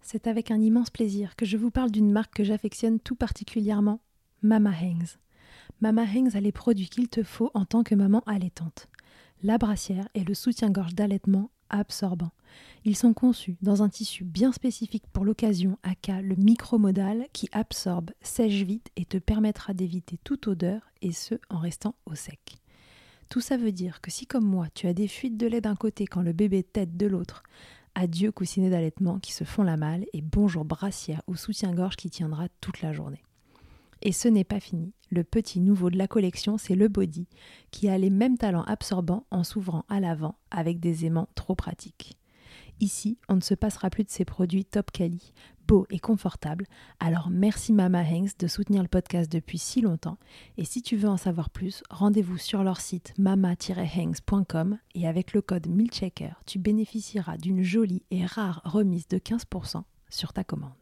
C'est avec un immense plaisir que je vous parle d'une marque que j'affectionne tout particulièrement, Mama Hangs. Mama Hangs a les produits qu'il te faut en tant que maman allaitante. La brassière et le soutien-gorge d'allaitement absorbant. Ils sont conçus dans un tissu bien spécifique pour l'occasion, aka le micromodal, qui absorbe, sèche vite et te permettra d'éviter toute odeur, et ce en restant au sec. Tout ça veut dire que si comme moi tu as des fuites de lait d'un côté quand le bébé tête de l'autre, adieu coussinet d'allaitement qui se font la malle et bonjour brassière ou soutien-gorge qui tiendra toute la journée. Et ce n'est pas fini. Le petit nouveau de la collection, c'est le body, qui a les mêmes talents absorbants en s'ouvrant à l'avant avec des aimants trop pratiques. Ici, on ne se passera plus de ces produits top quali, et confortables. Alors merci Mama Hanks de soutenir le podcast depuis si longtemps. Et si tu veux en savoir plus, rendez-vous sur leur site mama-hanks.com et avec le code MILCHECKER, tu bénéficieras d'une jolie et rare remise de 15% sur ta commande.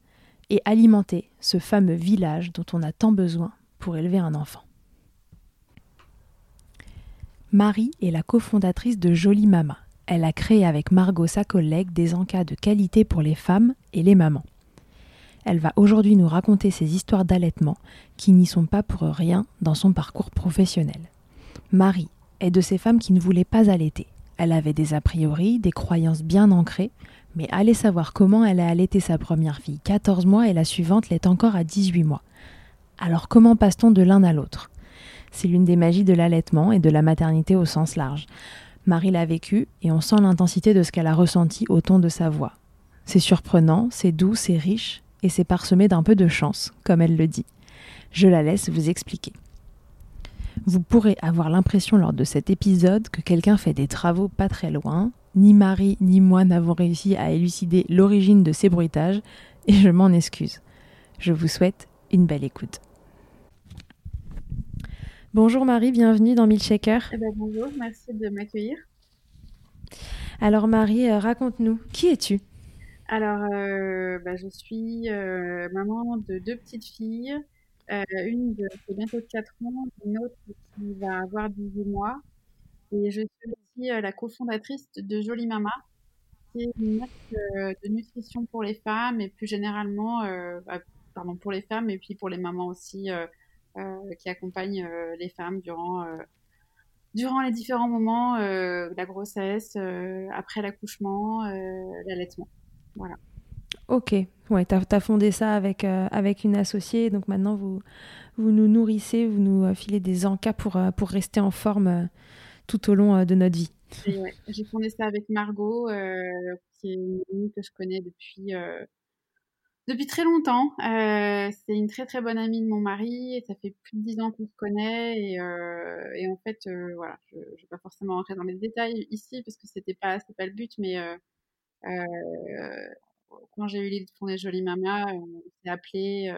et alimenter ce fameux village dont on a tant besoin pour élever un enfant. Marie est la cofondatrice de Jolie Mama. Elle a créé avec Margot, sa collègue, des encas de qualité pour les femmes et les mamans. Elle va aujourd'hui nous raconter ses histoires d'allaitement qui n'y sont pas pour rien dans son parcours professionnel. Marie est de ces femmes qui ne voulaient pas allaiter. Elle avait des a priori, des croyances bien ancrées, mais allez savoir comment elle a allaité sa première fille 14 mois et la suivante l'est encore à 18 mois. Alors comment passe-t-on de l'un à l'autre? C'est l'une des magies de l'allaitement et de la maternité au sens large. Marie l'a vécu et on sent l'intensité de ce qu'elle a ressenti au ton de sa voix. C'est surprenant, c'est doux, c'est riche et c'est parsemé d'un peu de chance, comme elle le dit. Je la laisse vous expliquer. Vous pourrez avoir l'impression lors de cet épisode que quelqu'un fait des travaux pas très loin, ni Marie ni moi n'avons réussi à élucider l'origine de ces bruitages, et je m'en excuse. Je vous souhaite une belle écoute. Bonjour Marie, bienvenue dans Milkshaker. Eh ben, bonjour, merci de m'accueillir. Alors Marie, euh, raconte-nous, qui es-tu? Alors, euh, bah, je suis euh, maman de deux petites filles, une de, qui bientôt de 4 ans, une autre qui va avoir 18 mois. Et je suis aussi la cofondatrice de Jolie Mama, qui est une marque de nutrition pour les femmes et plus généralement, bah, pardon, pour les femmes et puis pour les mamans aussi, qui accompagnent les femmes durant, durant les différents moments de la grossesse, après l'accouchement, l'allaitement. Voilà. Ok, ouais, tu as, fondé ça avec, avec une associée, donc maintenant vous, vous nous nourrissez, vous nous filez des encas pour, pour rester en forme tout au long euh, de notre vie. j'ai fondé ça avec Margot, euh, qui est une amie que je connais depuis, euh, Depuis très longtemps. C'est une très très bonne amie de mon mari ça fait plus de dix ans qu'on se connaît et, en fait voilà, je, ne vais pas forcément rentrer dans les détails ici parce que c'était pas pas le but, mais quand j'ai eu l'idée de fonder Jolie Mama, on s'est appelé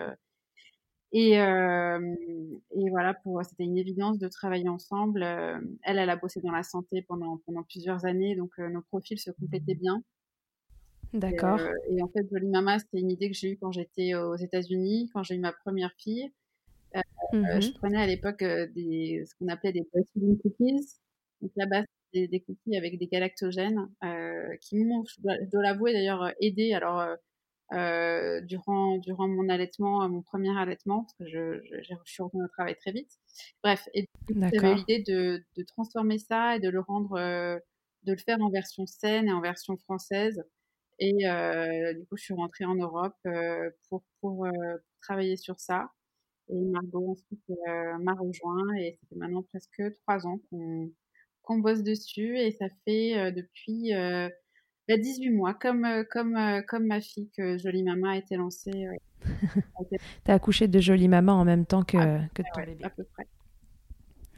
et, et voilà pour c'était une évidence de travailler ensemble. elle elle a bossé dans la santé pendant pendant plusieurs années donc nos profils se complétaient bien. D'accord. Et, en fait, Jolie Mama, c'était une idée que j'ai eue quand j'étais aux États-Unis, quand j'ai eu ma première fille. Euh, mmh je prenais à l'époque des, ce qu'on appelait des breastfeeding cookies. Donc là-bas, c'était des cookies avec des galactogènes euh, qui m'ont, je dois, l'avouer d'ailleurs, aidé. Alors, euh, durant, durant mon allaitement, mon premier allaitement, parce que je, je, je suis revenue au travail très vite. Bref, et j'avais l'idée de, de, transformer ça et de le rendre, de le faire en version saine et en version française. Et euh, du coup, je suis rentrée en Europe euh, pour, pour euh, travailler sur ça. Et Margot ensuite m'a rejoint et ça fait maintenant presque trois ans qu'on qu'on bosse dessus et ça fait depuis 18 bah, mois, comme, comme, comme ma fille que Jolie Maman a été lancée. T'as accouché de Jolie Maman en même temps que, que ton bébé À peu près.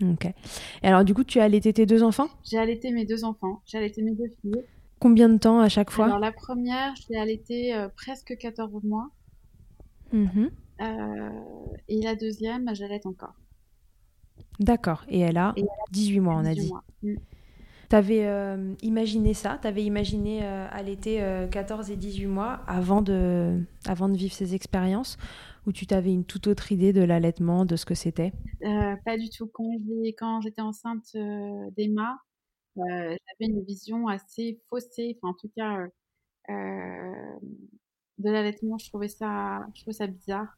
Ok. Et alors, du coup, tu as allaité tes deux enfants? J'ai allaité mes deux enfants. J'ai allaité mes deux filles. Combien de temps à chaque fois? Alors la première, je l'ai allaitée euh, presque 14 mois. Euh, et la deuxième, j'allaite encore. D'accord. Et elle a 18 mois, on a dit. Mmh. Tu avais euh, imaginé ça Tu avais imaginé allaiter 14 et 18 mois avant de, vivre ces expériences Ou tu t'avais une toute autre idée de l'allaitement, de ce que c'était? Pas du tout. Quand j'étais enceinte d'Emma, euh, j'avais une vision assez faussée, enfin en tout cas euh, euh, de l'allaitement. Je trouvais ça, je trouvais ça bizarre.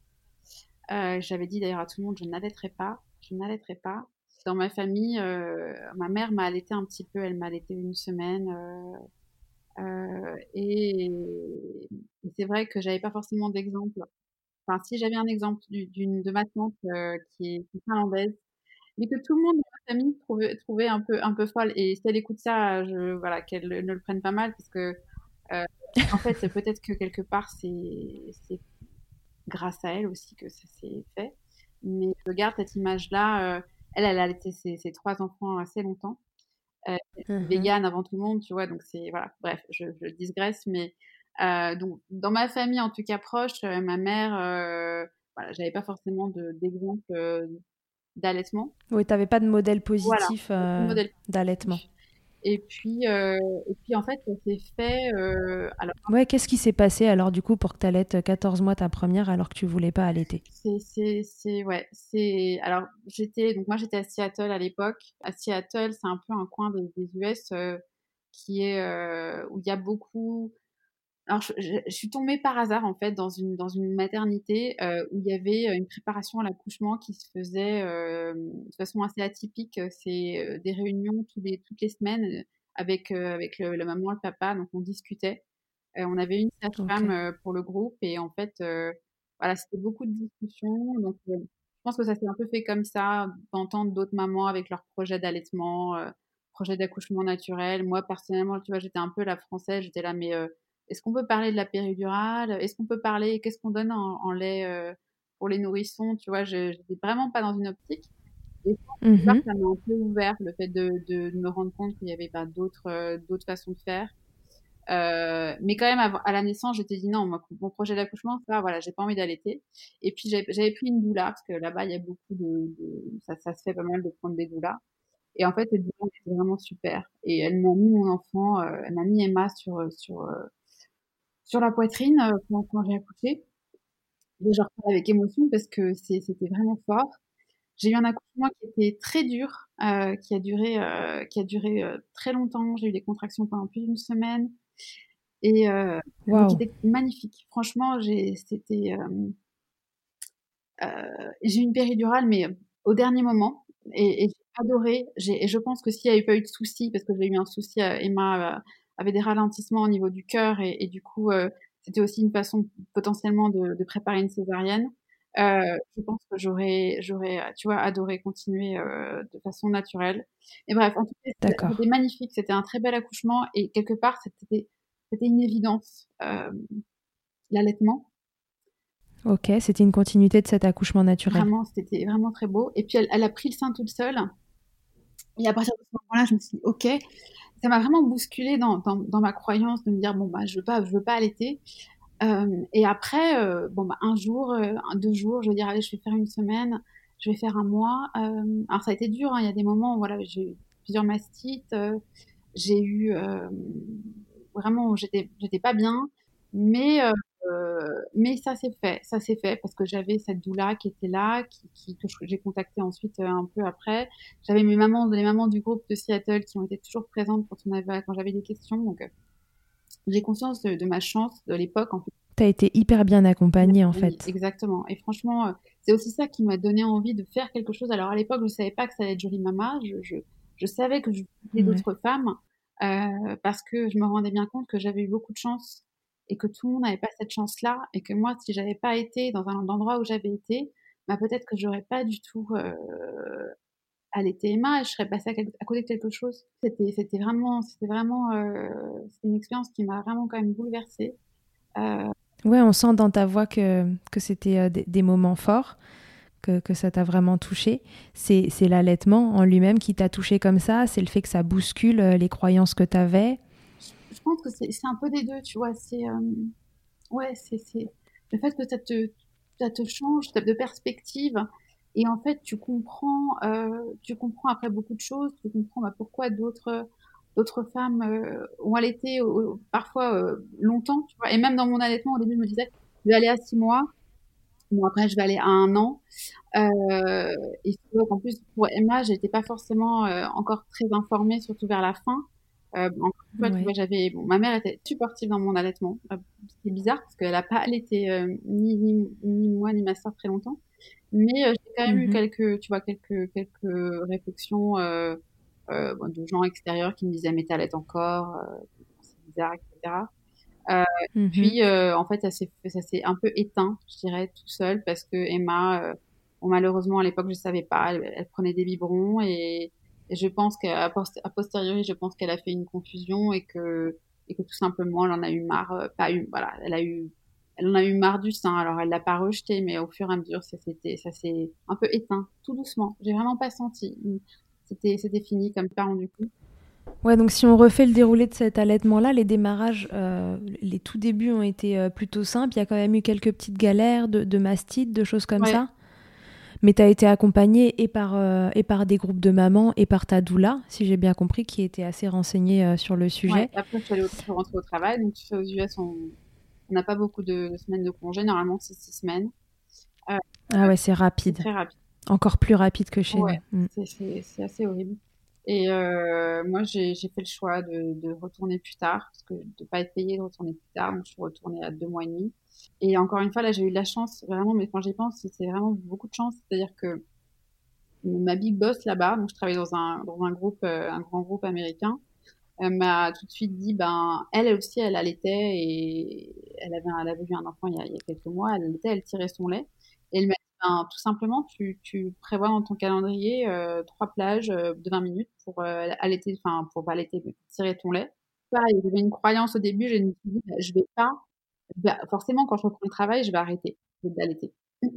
J'avais dit d'ailleurs à tout le monde, je n'allaiterai pas, je n'allaiterai pas. Dans ma famille, ma mère m'a allaité un petit peu, elle m'a allaité une semaine. et, c'est vrai que j'avais pas forcément d'exemple. Enfin, si j'avais un exemple d'une de ma tante qui est, finlandaise, mais que tout le monde dans ma famille trouvait, un peu un peu folle. Et si elle écoute ça, voilà, qu'elle ne le prenne pas mal, parce que euh, en fait, peut-être que quelque part, c'est grâce à elle aussi que ça s'est fait. Mais je garde cette image-là. Euh, elle, elle a allaité ses, ses, trois enfants assez longtemps. Euh, mmh Végane avant tout le monde, tu vois. Donc c'est voilà. Bref, je, je digresse, mais euh, donc dans ma famille, en tout cas proche, euh, ma mère, voilà, j'avais pas forcément d'exemple d'allaitement. Oui, tu n'avais pas de modèle positif euh, d'allaitement. Et puis, euh, et puis, en fait, ça s'est fait. Euh, alors... Ouais, qu'est-ce qui s'est passé alors, du coup, pour que tu allaites 14 mois ta première alors que tu voulais pas allaiter? C'est. Ouais, c'est. Alors, j'étais. Donc, moi, j'étais à Seattle à l'époque. À Seattle, c'est un peu un coin des, des US qui est. où il y a beaucoup alors, je, suis tombée par hasard en fait dans une dans une maternité euh, où il y avait euh, une préparation à l'accouchement qui se faisait euh, de façon assez atypique. C'est des réunions toutes les toutes les semaines avec avec le, la maman, le papa. Donc on discutait. on avait une sage-femme pour le groupe et en fait voilà c'était beaucoup de discussions. Donc je pense que ça s'est un peu fait comme ça d'entendre d'autres mamans avec leurs projets d'allaitement, projets d'accouchement naturel. Moi personnellement, tu vois, j'étais un peu la française. J'étais là mais est-ce qu'on peut parler de la péridurale? Est-ce qu'on peut parler Qu'est-ce qu'on donne en, lait euh, pour les nourrissons? Tu vois, je n'étais vraiment pas dans une optique. Et mmh ça m'a un peu ouvert le fait de, de, me rendre compte qu'il n'y avait pas d'autres euh, d'autres façons de faire. Euh, mais quand même, à, la naissance, j'étais dit non, mon projet d'accouchement, ça, voilà, j'ai pas envie d'allaiter. Et puis j'avais pris une doula parce que là-bas, il y a beaucoup de, de ça, ça, se fait pas mal de prendre des doulas. Et en fait, cette doula était vraiment super. Et elle m'a mis mon enfant, euh, elle m'a mis Emma sur sur sur la poitrine euh, quand, quand j'ai accouché. Et je reparle avec émotion parce que c'était vraiment fort. J'ai eu un accouchement qui était très dur, euh, qui a duré, euh, qui a duré très longtemps. J'ai eu des contractions pendant plus d'une semaine et qui était magnifique. Franchement, j'ai, c'était, j'ai eu une péridurale, mais au dernier moment, et, et j'ai adoré. Et je pense que s'il n'y avait pas eu de soucis, parce que j'ai eu un souci, Emma avait des ralentissements au niveau du cœur et, et du coup, euh, c'était aussi une façon potentiellement de, de préparer une césarienne. Euh, je pense que j'aurais, j'aurais, tu vois, adoré continuer euh, de façon naturelle. Et bref, en tout cas, c'était magnifique. C'était un très bel accouchement et quelque part, c'était, c'était une évidence euh, l'allaitement. Ok, c'était une continuité de cet accouchement naturel. Vraiment, c'était vraiment très beau. Et puis, elle, a pris le sein toute seule. Et à partir de ce moment-là, je me suis dit, ok, ça m'a vraiment bousculé dans, dans, ma croyance de me dire, bon, bah, je veux pas, je veux pas allaiter. Euh, et après, euh, bon, bah, un jour, euh, deux jours, je vais dire, allez, je vais faire une semaine, je vais faire un mois. alors, ça a été dur, hein. il y a des moments où voilà, j'ai eu plusieurs mastites, j'ai eu vraiment, j'étais, j'étais pas bien, mais mais ça s'est fait, ça s'est fait parce que j'avais cette doula qui était là, qui, que j'ai contacté ensuite un peu après. J'avais mes mamans, les mamans du groupe de Seattle qui ont été toujours présentes quand on avait, quand j'avais des questions. Donc, j'ai conscience de, ma chance de l'époque. En fait. Tu as été hyper bien accompagnée en fait. Exactement. Et franchement, c'est aussi ça qui m'a donné envie de faire quelque chose. Alors à l'époque, je ne savais pas que ça allait être Jolie Mama. Je, je, savais que je voulais d'autres femmes euh, parce que je me rendais bien compte que j'avais eu beaucoup de chance et que tout le monde n'avait pas cette chance-là et que moi, si j'avais pas été dans un endroit où j'avais été, bah peut-être que j'aurais pas du tout euh, allaité Emma et je serais passée à, côté de quelque chose. C'était, vraiment, c'était vraiment, euh, une expérience qui m'a vraiment quand même bouleversée. Euh... Ouais, on sent dans ta voix que, c'était euh, des, moments forts, que, ça t'a vraiment touché. C'est, l'allaitement en lui-même qui t'a touché comme ça, c'est le fait que ça bouscule les croyances que tu avais. Je pense que c'est, un peu des deux, tu vois. C'est, ouais, c'est, le fait que ça te, ça te change de perspective et en fait, tu comprends, euh, tu comprends après beaucoup de choses, tu comprends bah, pourquoi d'autres d'autres femmes euh, ont allaité parfois euh, longtemps. Et même dans mon allaitement, au début, je me disais, je vais aller à six mois. Bon, après, je vais aller à un an. Euh, et en plus, pour Emma, j'étais pas forcément euh, encore très informée, surtout vers la fin. Euh, j'avais, bon, ma mère était supportive dans mon allaitement. c'est bizarre parce qu'elle a pas allaité ni, ni, ni, moi ni ma soeur très longtemps. Mais euh, j'ai quand même eu mmh quelques, tu vois, quelques, quelques réflexions euh, euh, de gens extérieurs qui me disaient mais t'allaites encore, euh, c'est bizarre, etc. Euh, mmh Puis en fait ça s'est ça s'est un peu éteint, je dirais, tout seul parce que Emma, bon, malheureusement à l'époque je savais pas, elle, prenait des biberons et, et je pense qu'à posteriori je pense qu'elle a fait une confusion et que et que tout simplement elle en a eu marre, pas eu, voilà, elle a eu elle en a eu marre du sein. Alors elle l'a pas rejeté, mais au fur et à mesure, ça s'était, ça s'est un peu éteint, tout doucement. J'ai vraiment pas senti. C'était, c'était fini comme parent du coup. Ouais, donc si on refait le déroulé de cet allaitement-là, les démarrages, euh, les tout débuts ont été euh, plutôt simples. Il y a quand même eu quelques petites galères de, de mastites, de choses comme ça? Mais tu as été accompagnée et par, euh, et par des groupes de mamans et par ta doula, si j'ai bien compris, qui était assez renseignée sur le sujet. Ouais, après, je suis allée au, rentrer au travail. Donc, aux US, on, on n'a pas beaucoup de, semaines de congé. Normalement, c'est six semaines. Euh, ah ouais, c'est rapide. Très rapide. Encore plus rapide que chez nous. Mm. C'est assez horrible. Et euh, moi, j'ai fait le choix de, retourner plus tard, parce que de pas être payée, de retourner plus tard. Donc, je suis retournée à deux mois et demi. Et encore une fois, là, j'ai eu de la chance, vraiment, mais quand j'y pense, c'est vraiment beaucoup de chance. C'est-à-dire que ma big boss là-bas, donc je travaille dans un, dans un groupe, euh, un grand groupe américain, m'a tout de suite dit, ben, elle aussi, elle allaitait et elle avait, elle avait eu un enfant il y, a, il y a quelques mois, elle allaitait, elle tirait son lait. Et elle m'a ben, tout simplement, tu, tu prévois dans ton calendrier euh, trois plages euh, de 20 minutes pour euh, allaiter, enfin, pour allaiter, tirer ton lait. Pareil, j'avais une croyance au début, je me suis dit, ben, je vais pas, forcément, quand je reprends le travail, je vais arrêter d'allaiter.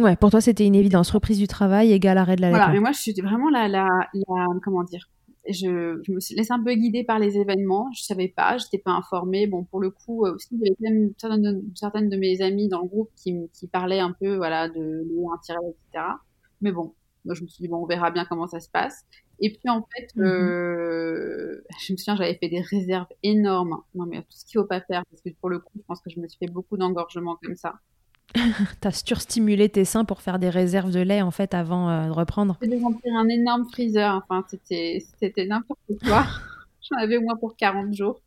Ouais, pour toi, c'était une évidence. Reprise du travail égale arrêt de la Voilà, mais moi, je suis vraiment la, la, la comment dire, je, je, me suis laissée un peu guider par les événements. Je savais pas, j'étais pas informée. Bon, pour le coup, euh, aussi, il y avait même certaines de, certaines de mes amies dans le groupe qui, qui parlaient un peu, voilà, de l'eau, tirage, etc. Mais bon, moi, je me suis dit, bon, on verra bien comment ça se passe. Et puis, en fait, mm-hmm. euh, je me souviens, j'avais fait des réserves énormes. Non, mais tout ce qu'il faut pas faire, parce que pour le coup, je pense que je me suis fait beaucoup d'engorgement comme ça. T'as surstimulé tes seins pour faire des réserves de lait en fait avant euh, de reprendre. J'ai remplir un énorme freezer. Enfin, c'était c'était n'importe quoi. J'en avais au moins pour 40 jours.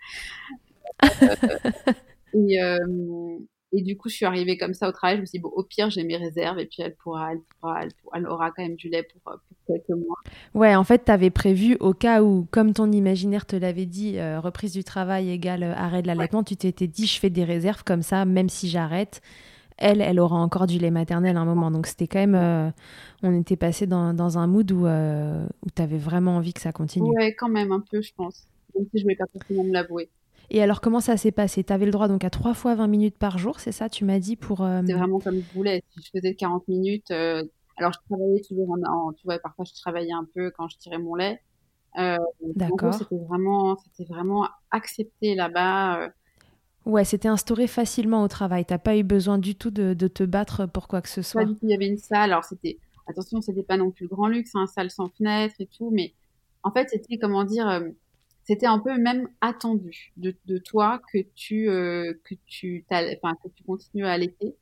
et, euh, et du coup, je suis arrivée comme ça au travail. Je me suis dit, bon, au pire, j'ai mes réserves et puis elle pourra, elle pourra, elle, aura quand même du lait pour, quelques mois. Ouais, en fait, tu avais prévu au cas où, comme ton imaginaire te l'avait dit, euh, reprise du travail égale arrêt de l'allaitement, tu t'étais dit, je fais des réserves comme ça, même si j'arrête elle, elle aura encore du lait maternel à un moment. Donc c'était quand même, euh, on était passé dans, dans, un mood où, euh, où tu avais vraiment envie que ça continue. Ouais, quand même un peu, je pense. Même si je ne vais pas forcément me l'avouer. Et alors, comment ça s'est passé? Tu avais le droit donc à 3 fois 20 minutes par jour, c'est ça, tu m'as dit pour. Euh, c'est vraiment comme je voulais. Si je faisais 40 minutes, alors je travaillais toujours en, Tu vois, parfois je travaillais un peu quand je tirais mon lait. D'accord. C'était vraiment, c'était vraiment accepté là-bas. Euh. Ouais, c'était instauré facilement au travail. T'as pas eu besoin du tout de, de, te battre pour quoi que ce soit. Il y avait une salle. Alors c'était, attention, c'était pas non plus le grand luxe, un hein, salle sans fenêtre et tout, mais en fait, c'était comment dire c'était un peu même attendu de, de toi que tu euh, que tu enfin que tu continues à allaiter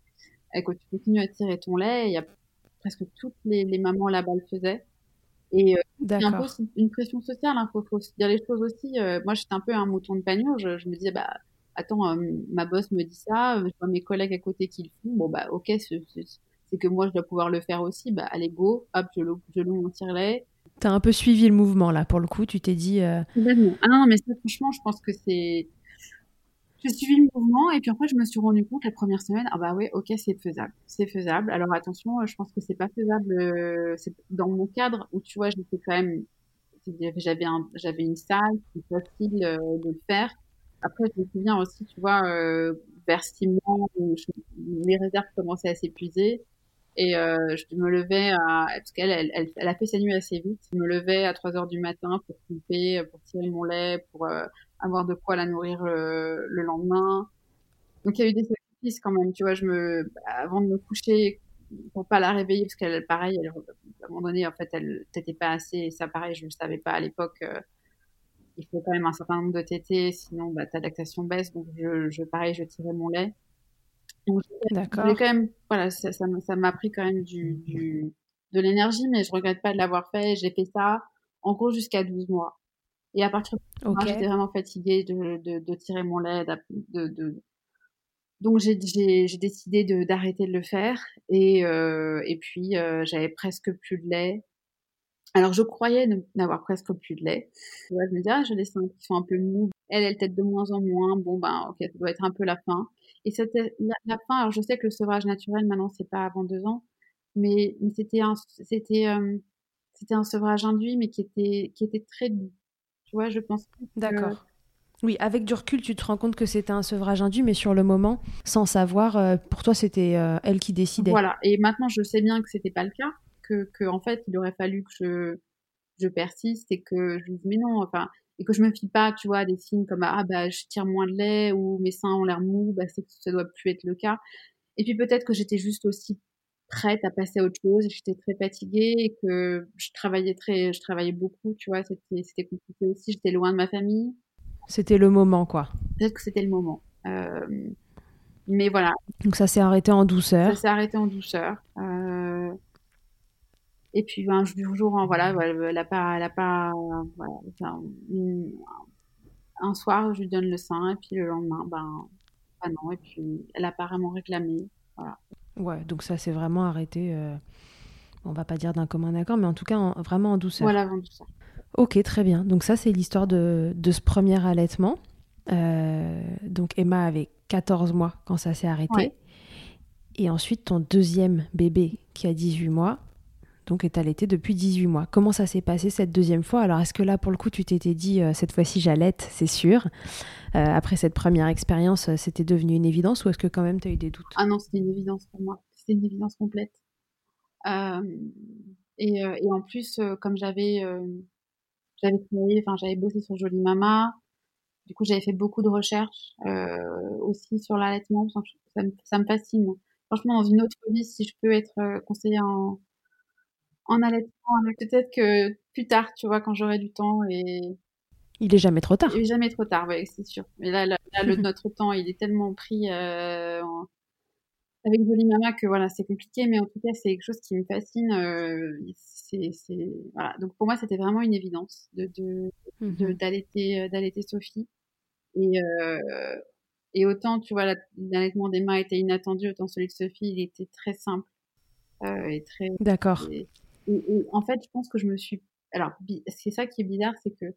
et que tu continues à tirer ton lait il y a presque toutes les, les mamans là-bas le faisaient et euh, c'est un peu une pression sociale hein, faut, faut dire les choses aussi euh, moi j'étais un peu un mouton de pagnon je, je me disais bah attends euh, ma boss me dit ça je vois mes collègues à côté qui le font bon bah ok c'est que moi je dois pouvoir le faire aussi bah allez go hop je je loue mon tire-lait T'as un peu suivi le mouvement là, pour le coup, tu t'es dit. Euh... Ah non, mais ça, franchement, je pense que c'est. J'ai suivi le mouvement et puis après, je me suis rendu compte la première semaine, ah bah ouais, ok, c'est faisable. C'est faisable. Alors attention, je pense que c'est pas faisable euh, dans mon cadre où tu vois, j'étais quand même. J'avais un, j'avais une salle, c'est facile euh, de le faire. Après, je me souviens aussi, tu vois, euh, vers six mois, où mes réserves commençaient à s'épuiser. Et euh, je me levais parce qu'elle, elle, elle, elle, a fait sa nuit assez vite. Je me levais à 3 heures du matin pour couper, pour tirer mon lait, pour euh, avoir de quoi la nourrir le, le, lendemain. Donc il y a eu des sacrifices quand même, tu vois. Je me, avant de me coucher, pour pas la réveiller, parce qu'elle, pareil, elle, à un moment donné, en fait, elle t'était pas assez. Ça, pareil, je ne savais pas à l'époque. Euh, il faut quand même un certain nombre de tétés, sinon bah, ta lactation baisse. Donc je, je, pareil, je tirais mon lait. D'accord. quand même, voilà, ça, ça m'a pris quand même du, du de l'énergie, mais je regrette pas de l'avoir fait. J'ai fait ça, en gros, jusqu'à 12 mois. Et à partir de okay. j'étais vraiment fatiguée de, de, de, tirer mon lait, de, de... donc j'ai décidé d'arrêter de, le faire. Et, euh, et puis, euh, j'avais presque plus de lait. Alors, je croyais n'avoir presque plus de lait. je me disais, ah, je les sens qui sont un peu mous. Elle, elle tête de moins en moins. Bon, ben, ok, ça doit être un peu la fin. Et c'était la, fin. Alors, je sais que le sevrage naturel, maintenant, c'est pas avant deux ans, mais, mais c'était un, c'était, euh, c'était un sevrage induit, mais qui était, qui était très doux. Tu vois, je pense. D'accord. Oui, avec du recul, tu te rends compte que c'était un sevrage induit, mais sur le moment, sans savoir, euh, pour toi, c'était euh, elle qui décidait. Voilà. Et maintenant, je sais bien que c'était pas le cas, que, que en fait, il aurait fallu que je, je persiste et que je dise mais non, enfin, et que je me fie pas, tu vois, à des signes comme ah bah je tire moins de lait ou mes seins ont l'air mous, bah c'est que ça doit plus être le cas. Et puis peut-être que j'étais juste aussi prête à passer à autre chose, j'étais très fatiguée et que je travaillais très, je travaillais beaucoup, tu vois, c'était c'était compliqué aussi, j'étais loin de ma famille. C'était le moment quoi. Peut-être que c'était le moment. Euh, mais voilà. Donc ça s'est arrêté en douceur. Ça s'est arrêté en douceur. Euh, et puis un jour, voilà, elle a pas, elle a pas, voilà, un, soir, je lui donne le sein, et puis le lendemain, ben, ben non, et puis elle a apparemment réclamé, voilà. Ouais, donc ça s'est vraiment arrêté. Euh, on va pas dire d'un commun accord, mais en tout cas vraiment en douceur. Voilà, en douceur. Ok, très bien. Donc ça, c'est l'histoire de, de, ce premier allaitement. Euh, donc Emma avait 14 mois quand ça s'est arrêté. Et ensuite, ton deuxième bébé qui a 18 mois, donc est allaité depuis 18 mois. Comment ça s'est passé cette deuxième fois? Alors est-ce que là pour le coup tu t'étais dit euh, cette fois-ci j'allaite, c'est sûr euh, Après cette première expérience, euh, c'était devenu une évidence ou est-ce que quand même tu as eu des doutes? Ah non, c'était une évidence pour moi. C'était une évidence complète. Et, et, en plus, comme j'avais j'avais travaillé, enfin j'avais bossé sur Jolie Mama, du coup j'avais fait beaucoup de recherches aussi sur l'allaitement. Ça, ça, me fascine. Franchement, dans une autre vie, si je peux être conseillère en en allaitement. Peut-être que plus tard, tu vois, quand j'aurai du temps et. Il est jamais trop tard. Il est jamais trop tard, oui, c'est sûr. Mais là, là, le, notre temps, il est tellement pris euh, avec Jolie Mama que voilà, c'est compliqué, mais en tout cas, c'est quelque chose qui me fascine. Euh, c'est, voilà. Donc pour moi, c'était vraiment une évidence de, de, mhm. d'allaiter, euh, d'allaiter Sophie. Et, euh, et autant, tu vois, l'allaitement d'Emma était inattendu, autant celui de Sophie, il était très simple euh, et très. D'accord. Et, en fait, je pense que je me suis. Alors, c'est ça qui est bizarre, c'est que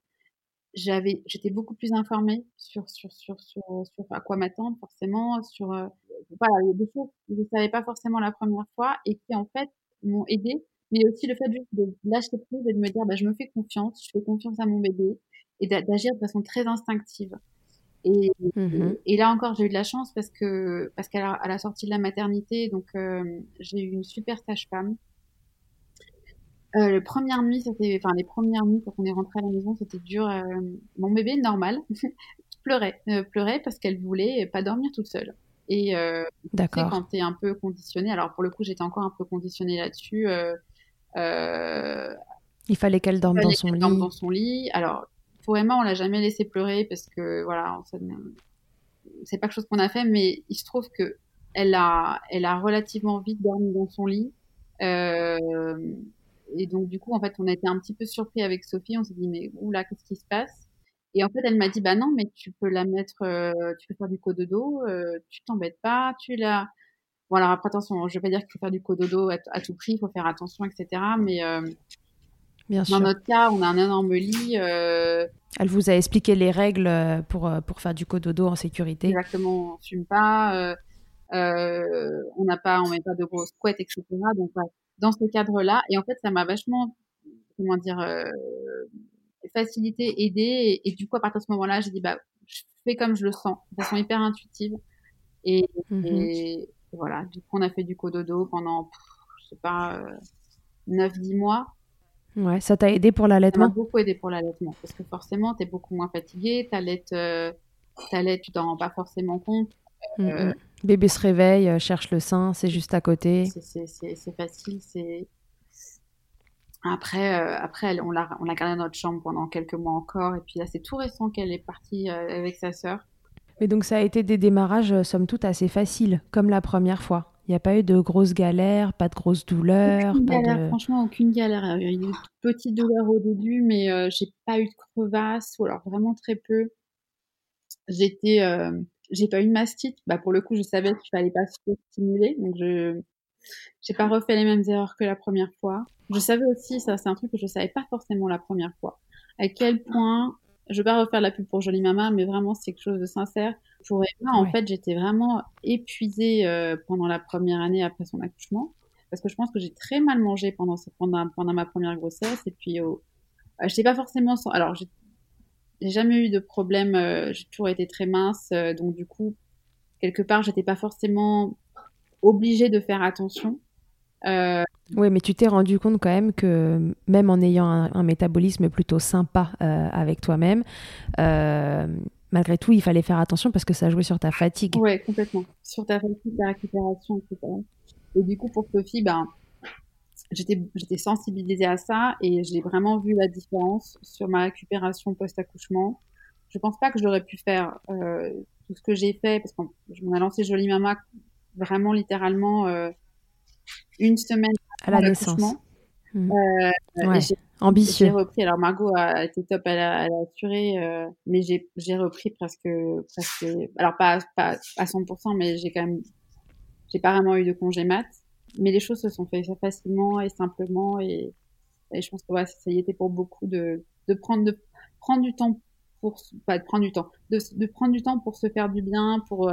j'avais, j'étais beaucoup plus informée sur, sur, sur, sur, sur à quoi m'attendre, forcément, sur. Euh, voilà, il y a des choses que je ne savais pas forcément la première fois et qui, en fait, m'ont aidé. Mais aussi le fait juste de lâcher prise et de me dire, bah, je me fais confiance, je fais confiance à mon bébé et d'agir de façon très instinctive. Et, mhm. et, là encore, j'ai eu de la chance parce que parce qu'à la, sortie de la maternité, donc j'ai eu une super sage-femme. Euh, le première nuit, c'était, enfin les premières nuits quand on est rentré à la maison, c'était dur. mon bébé normal pleurait, pleurait parce qu'elle voulait pas dormir toute seule. Et euh, quand tu es un peu conditionné, alors pour le coup, j'étais encore un peu conditionnée là-dessus. Euh, euh, il fallait qu'elle dorme, dans, son lit. dans son lit. Alors, pour Emma, on l'a jamais laissé pleurer parce que voilà, c'est pas quelque chose qu'on a fait, mais il se trouve que elle a, elle a relativement vite dormi dans son lit. Euh, et donc, du coup, en fait, on a été un petit peu surpris avec Sophie. On s'est dit, mais oula, qu'est-ce qui se passe? Et en fait, elle m'a dit, bah non, mais tu peux la mettre, euh, tu peux faire du cododo, euh, tu t'embêtes pas, tu la... Bon, alors après, attention, je vais pas dire qu'il faut faire du cododo à, à tout prix, il faut faire attention, etc. Mais euh, Bien dans notre cas, on a un énorme lit. Euh, elle vous a expliqué les règles pour, pour faire du cododo en sécurité. Exactement, on fume pas, on n'a pas, on met pas de grosses couettes, etc. Donc, dans ce cadre-là, et en fait, ça m'a vachement, comment dire, faciliter, aider. Et, du coup, à partir de ce moment-là, j'ai dit, bah, je fais comme je le sens, de façon hyper intuitive. Et, mhm. voilà, du coup, on a fait du cododo pendant, je sais pas, 9-10 euh, mois. Ouais, ça t'a aidé pour l'allaitement? Ça m'a beaucoup aidé pour l'allaitement, parce que forcément, tu es beaucoup moins fatigué, euh, tu t'en rends pas forcément compte. Euh, Bébé se réveille, euh, cherche le sein, c'est juste à côté. C'est facile, c'est après, euh, après on l'a on l'a gardé dans notre chambre pendant quelques mois encore. Et puis là, c'est tout récent qu'elle est partie euh, avec sa sœur. Mais donc, ça a été des démarrages, euh, somme toute, assez faciles, comme la première fois. Il n'y a pas eu de grosses galères, pas de grosses douleurs. Aucune galère, franchement, aucune galère. Il y a eu une petite douleur au début, mais j'ai pas eu de crevasse, ou alors vraiment très peu. J'étais, j'ai pas eu de mastite. Bah, pour le coup, je savais qu'il fallait pas se stimuler, donc je, j'ai pas refait les mêmes erreurs que la première fois. Je savais aussi, ça c'est un truc que je savais pas forcément la première fois, à quel point, je vais pas refaire la pub pour Jolie Mama, mais vraiment c'est quelque chose de sincère. Pour Emma, en fait, j'étais vraiment épuisée euh, pendant la première année après son accouchement, parce que je pense que j'ai très mal mangé pendant, pendant, pendant ma première grossesse, et puis oh, euh, je sais pas forcément, sans... alors j'ai jamais eu de problème, euh, j'ai toujours été très mince, euh, donc du coup, quelque part, j'étais pas forcément obligée de faire attention. Euh, oui, mais tu t'es rendu compte quand même que même en ayant un, métabolisme plutôt sympa avec toi-même, malgré tout, il fallait faire attention parce que ça jouait sur ta fatigue. Oui, complètement. Sur ta fatigue, ta récupération, etc. Et du coup, pour Sophie, ben, j'étais, j'étais sensibilisée à ça et j'ai vraiment vu la différence sur ma récupération post-accouchement. Je pense pas que j'aurais pu faire tout ce que j'ai fait parce m'en ai lancé Jolie Mama vraiment littéralement euh, une semaine à la naissance. Mmh. Euh, ambitieux. J'ai repris. Alors Margot a été top, elle a, elle a assuré, euh, mais j'ai repris presque, presque. Alors pas, pas à 100%, mais j'ai quand même, j'ai pas vraiment eu de congé mat. Mais les choses se sont faites facilement et simplement, et, je pense que ça y était pour beaucoup de, de prendre, de prendre du temps pour, de prendre du temps, de, prendre du temps pour se faire du bien, pour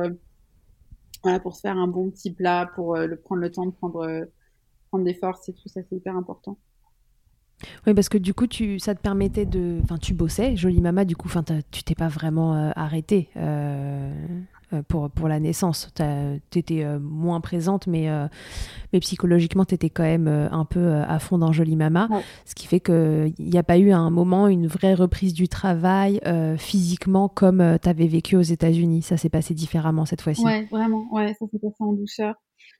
voilà, pour se faire un bon petit plat, pour euh, le, prendre le temps de prendre, euh, prendre des forces et tout ça, c'est hyper important. Oui, parce que du coup, tu, ça te permettait de. Enfin, tu bossais, jolie maman, du coup, tu t'es pas vraiment euh, arrêté. Euh, pour, pour la naissance. Tu étais euh, moins présente, mais, euh, mais psychologiquement, tu étais quand même un peu à fond dans Jolie Mama. Ce qui fait qu'il n'y a pas eu à un moment une vraie reprise du travail physiquement comme tu avais vécu aux États-Unis. Ça s'est passé différemment cette fois-ci. Ouais, vraiment. Ouais, ça s'est passé en douceur.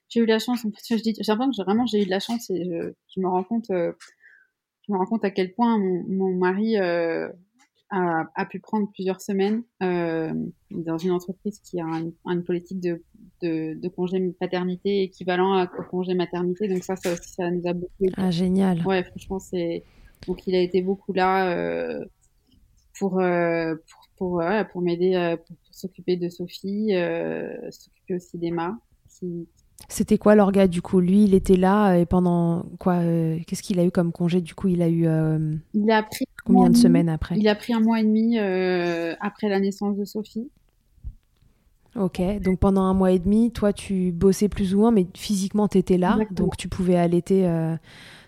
J'ai eu la chance, en fait, je dis, j'ai l'impression que vraiment j'ai eu de la chance et je, me rends compte, je me rends compte à quel point mon, mon mari a, pu prendre plusieurs semaines euh, dans une entreprise qui a une politique de, de, de, congé paternité équivalent au congé maternité. Donc ça, ça aussi, ça nous a beaucoup. Ah, génial. Ouais, franchement, c'est. Donc il a été beaucoup là euh, pour, euh, pour, pour, pour m'aider, euh, pour, s'occuper de Sophie, s'occuper aussi d'Emma, qui, c'était quoi l'orga du coup? Lui, il était là et pendant quoi Qu'est-ce qu'il a eu comme congé? Du coup, il a eu. il a pris Combien de semaines après? Il a pris un mois et demi euh, après la naissance de Sophie. Ok, donc pendant un mois et demi, toi tu bossais plus ou moins, mais physiquement tu étais là, donc tu pouvais allaiter euh,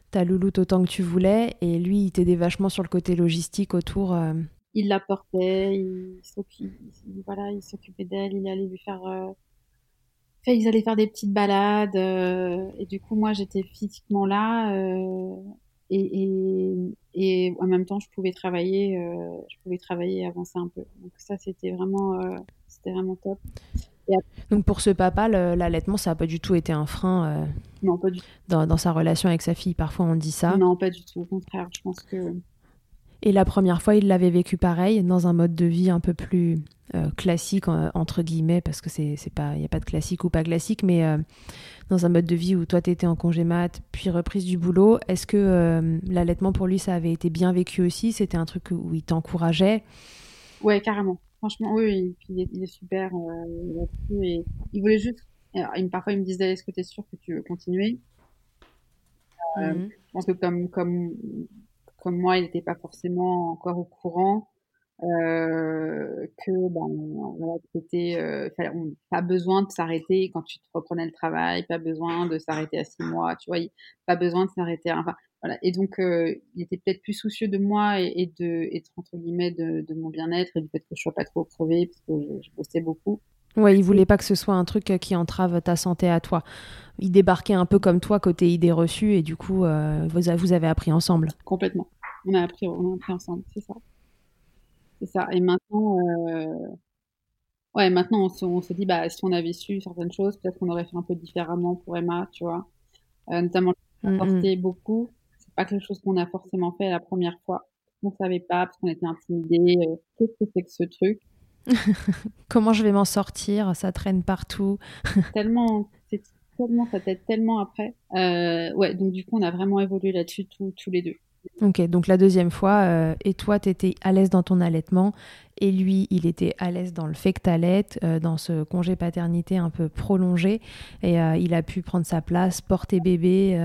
ta louloute autant que tu voulais, et lui il t'aidait vachement sur le côté logistique autour. Euh. il la portait, il s'occupait, voilà, il s'occupait d'elle, il allait lui faire, ils allaient faire des petites balades, euh, et du coup, moi, j'étais physiquement là, euh, et, et, et, en même temps, je pouvais travailler, euh, je pouvais travailler et avancer un peu. Donc ça, c'était vraiment, c'était vraiment top. Donc pour ce papa, l'allaitement, ça n'a pas du tout été un frein. non, pas du tout. Dans, dans, sa relation avec sa fille, parfois on dit ça. Non, pas du tout. Au contraire, je pense que et la première fois, il l'avait vécu pareil, dans un mode de vie un peu plus euh, classique, entre guillemets, parce que c'est pas, il n'y a pas de classique ou pas classique, mais euh, dans un mode de vie où toi, tu étais en congé mat, puis reprise du boulot. Est-ce que euh, l'allaitement pour lui, ça avait été bien vécu aussi? C'était un truc où il t'encourageait? Ouais, carrément. Franchement, oui, il, est, il est super. et il voulait juste. Alors, parfois, il me disait Est-ce que tu es sûr que tu veux continuer? Mmh Je pense que comme, comme comme moi, il n'était pas forcément encore au courant euh, que ben voilà, c'était euh, pas besoin de s'arrêter quand tu te reprenais le travail, pas besoin de s'arrêter à six mois, tu vois, pas besoin de s'arrêter. Enfin, voilà. Et donc, euh, il était peut-être plus soucieux de moi et, et de, et entre guillemets, de, de mon bien-être et du fait que je sois pas trop crevée parce que je, je bossais beaucoup. Ouais, il voulait pas que ce soit un truc qui entrave ta santé à toi. Il débarquait un peu comme toi côté idée reçue et du coup, euh, vous, vous avez appris ensemble. Complètement on a appris, on a appris ensemble, c'est ça. C'est ça. Et maintenant, euh... ouais, maintenant on se, on se, dit, bah, si on avait su certaines choses, peut-être qu'on aurait fait un peu différemment pour Emma, tu vois. Euh, notamment, porter beaucoup. C'est pas quelque chose qu'on a forcément fait la première fois. On savait pas parce qu'on était intimidés. Euh, Qu'est-ce que c'est que ce truc? Comment je vais m'en sortir? Ça traîne partout. tellement, c'est tellement, ça t'aide tellement après. Ouais, donc du coup, on a vraiment évolué là-dessus tous les deux. Ok, donc la deuxième fois, euh, et toi, tu étais à l'aise dans ton allaitement, et lui, il était à l'aise dans le fait que tu euh, dans ce congé paternité un peu prolongé, et euh, il a pu prendre sa place, porter bébé,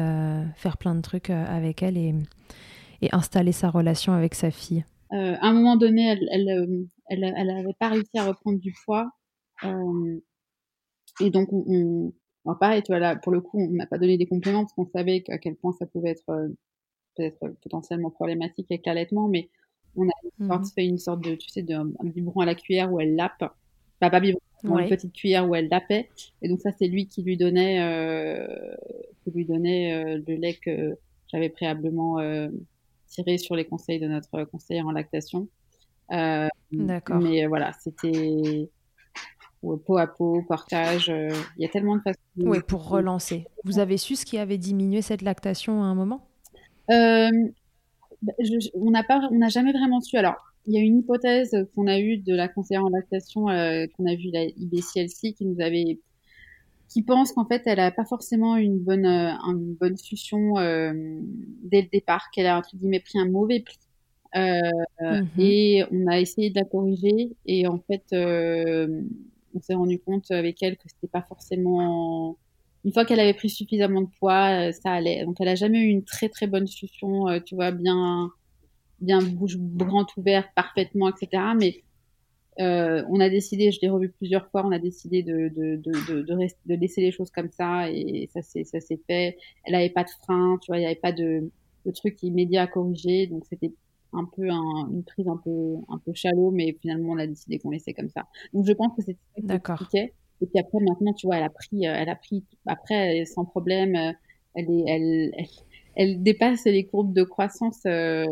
faire plein de trucs avec elle et, installer sa relation avec sa fille. à un moment donné, elle elle, elle, avait pas réussi à reprendre du poids, et donc on, on pareil, tu vois, là, pour le coup, on n'a pas donné des compléments parce qu'on savait à quel point ça pouvait être peut-être potentiellement problématique avec l'allaitement, mais on a mmh. fait une sorte de, tu sais, de, un biberon à la cuillère où elle lappe. Bah, pas biberon, une petite cuillère où elle lapait. Et donc ça, c'est lui qui lui donnait, euh, qui lui donnait euh, le lait que j'avais préalablement euh, tiré sur les conseils de notre conseillère en lactation. Euh, D'accord. Mais voilà, c'était peau à peau, portage. Il y a tellement de façons. Oui, pour relancer. Vous avez su ce qui avait diminué cette lactation à un moment? Euh, bah, on n'a pas, on n'a jamais vraiment su. Alors, il y a une hypothèse qu'on a eue de la conseillère en lactation, euh, qu'on a vue la IBCLC, qui nous avait, qui pense qu'en fait, elle a pas forcément une bonne, euh, une bonne euh, dès le départ, qu'elle a entre guillemets pris un mauvais pli. Mm-hmm. Et on a essayé de la corriger, et en fait, on s'est rendu compte avec elle que c'était pas forcément une fois qu'elle avait pris suffisamment de poids, euh, ça allait. Donc elle a jamais eu une très très bonne succion, euh, tu vois, bien bien bouche grande ouverte, parfaitement, etc. Mais euh, on a décidé, je l'ai revu plusieurs fois, on a décidé de de, de, de, de, laisser les choses comme ça et ça s'est ça s'est fait. Elle avait pas de frein, tu vois, il n'y avait pas de, de truc immédiat à corriger, donc c'était un peu un, une prise un peu un peu chalot, mais finalement on a décidé qu'on laissait comme ça. Donc je pense que c'était d'accord. Et puis après, maintenant, tu vois, elle a pris, euh, elle a pris, après, sans problème, euh, elle, est, elle, elle, dépasse les courbes de croissance. Euh,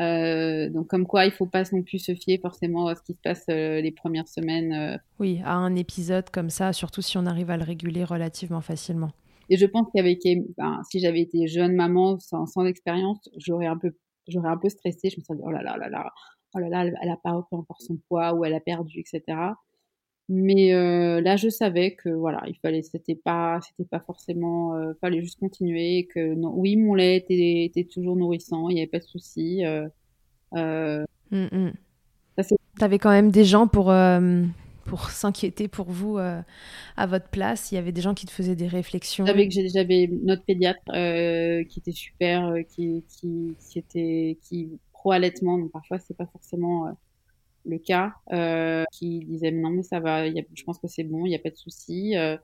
euh, donc comme quoi, il faut pas non plus se fier forcément à ce qui se passe les premières semaines. Oui, à un épisode comme ça, surtout si on arrive à le réguler relativement facilement. Et je pense qu'avec, ben, si j'avais été jeune maman sans, sans expérience, j'aurais un peu, j'aurais un peu stressé. Je me serais dit oh là là là là, oh là là, elle a pas repris encore son poids ou elle a perdu, etc. Mais euh, là, je savais que voilà, il fallait, c'était pas, c'était pas forcément, euh, fallait juste continuer. Que non, oui, mon lait était, était toujours nourrissant, il n'y avait pas de souci. Euh, euh, mm, mm. T'avais quand même des gens pour pour s'inquiéter pour vous à votre place. Il y avait des gens qui te faisaient des réflexions. J'avais j'avais notre pédiatre qui était super, qui qui qui était qui pro allaitement. Donc parfois c'est pas forcément le cas, euh, qui disait non mais ça va, je pense que c'est bon, il n'y a pas de souci. Euh,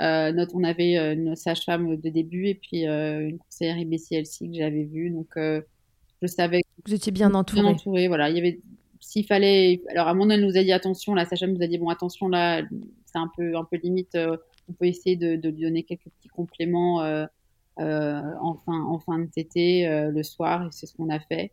euh, notre, on avait euh, une sage-femme de début et puis euh, une conseillère IBCLC que j'avais vue, donc je savais. Vous étiez bien entouré. Bien entouré, voilà. Il y avait s'il fallait, alors à mon elle nous a dit attention, la sage nous a dit bon attention là, c'est un peu un peu limite, euh, on peut essayer de, de, lui donner quelques petits compléments euh, euh, en fin en fin de tété le soir et c'est ce qu'on a fait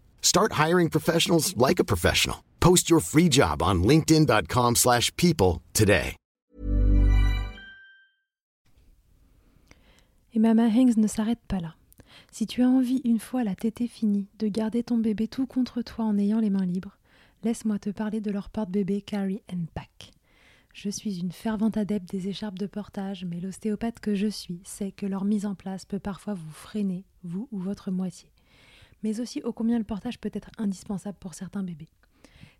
Start hiring professionals like a professional. Post your free job on linkedin.com/people today. Et Mama Hanks ne s'arrête pas là. Si tu as envie, une fois la tétée finie, de garder ton bébé tout contre toi en ayant les mains libres, laisse-moi te parler de leur porte-bébé Carry and Pack. Je suis une fervente adepte des écharpes de portage, mais l'ostéopathe que je suis sait que leur mise en place peut parfois vous freiner, vous ou votre moitié. Mais aussi ô combien le portage peut être indispensable pour certains bébés.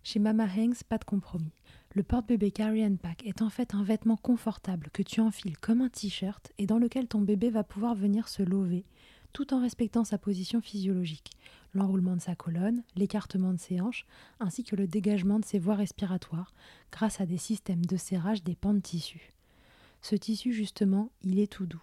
Chez Mama Hanks, pas de compromis. Le porte-bébé Carry and Pack est en fait un vêtement confortable que tu enfiles comme un t-shirt et dans lequel ton bébé va pouvoir venir se lever tout en respectant sa position physiologique, l'enroulement de sa colonne, l'écartement de ses hanches, ainsi que le dégagement de ses voies respiratoires, grâce à des systèmes de serrage des pans de tissu. Ce tissu, justement, il est tout doux.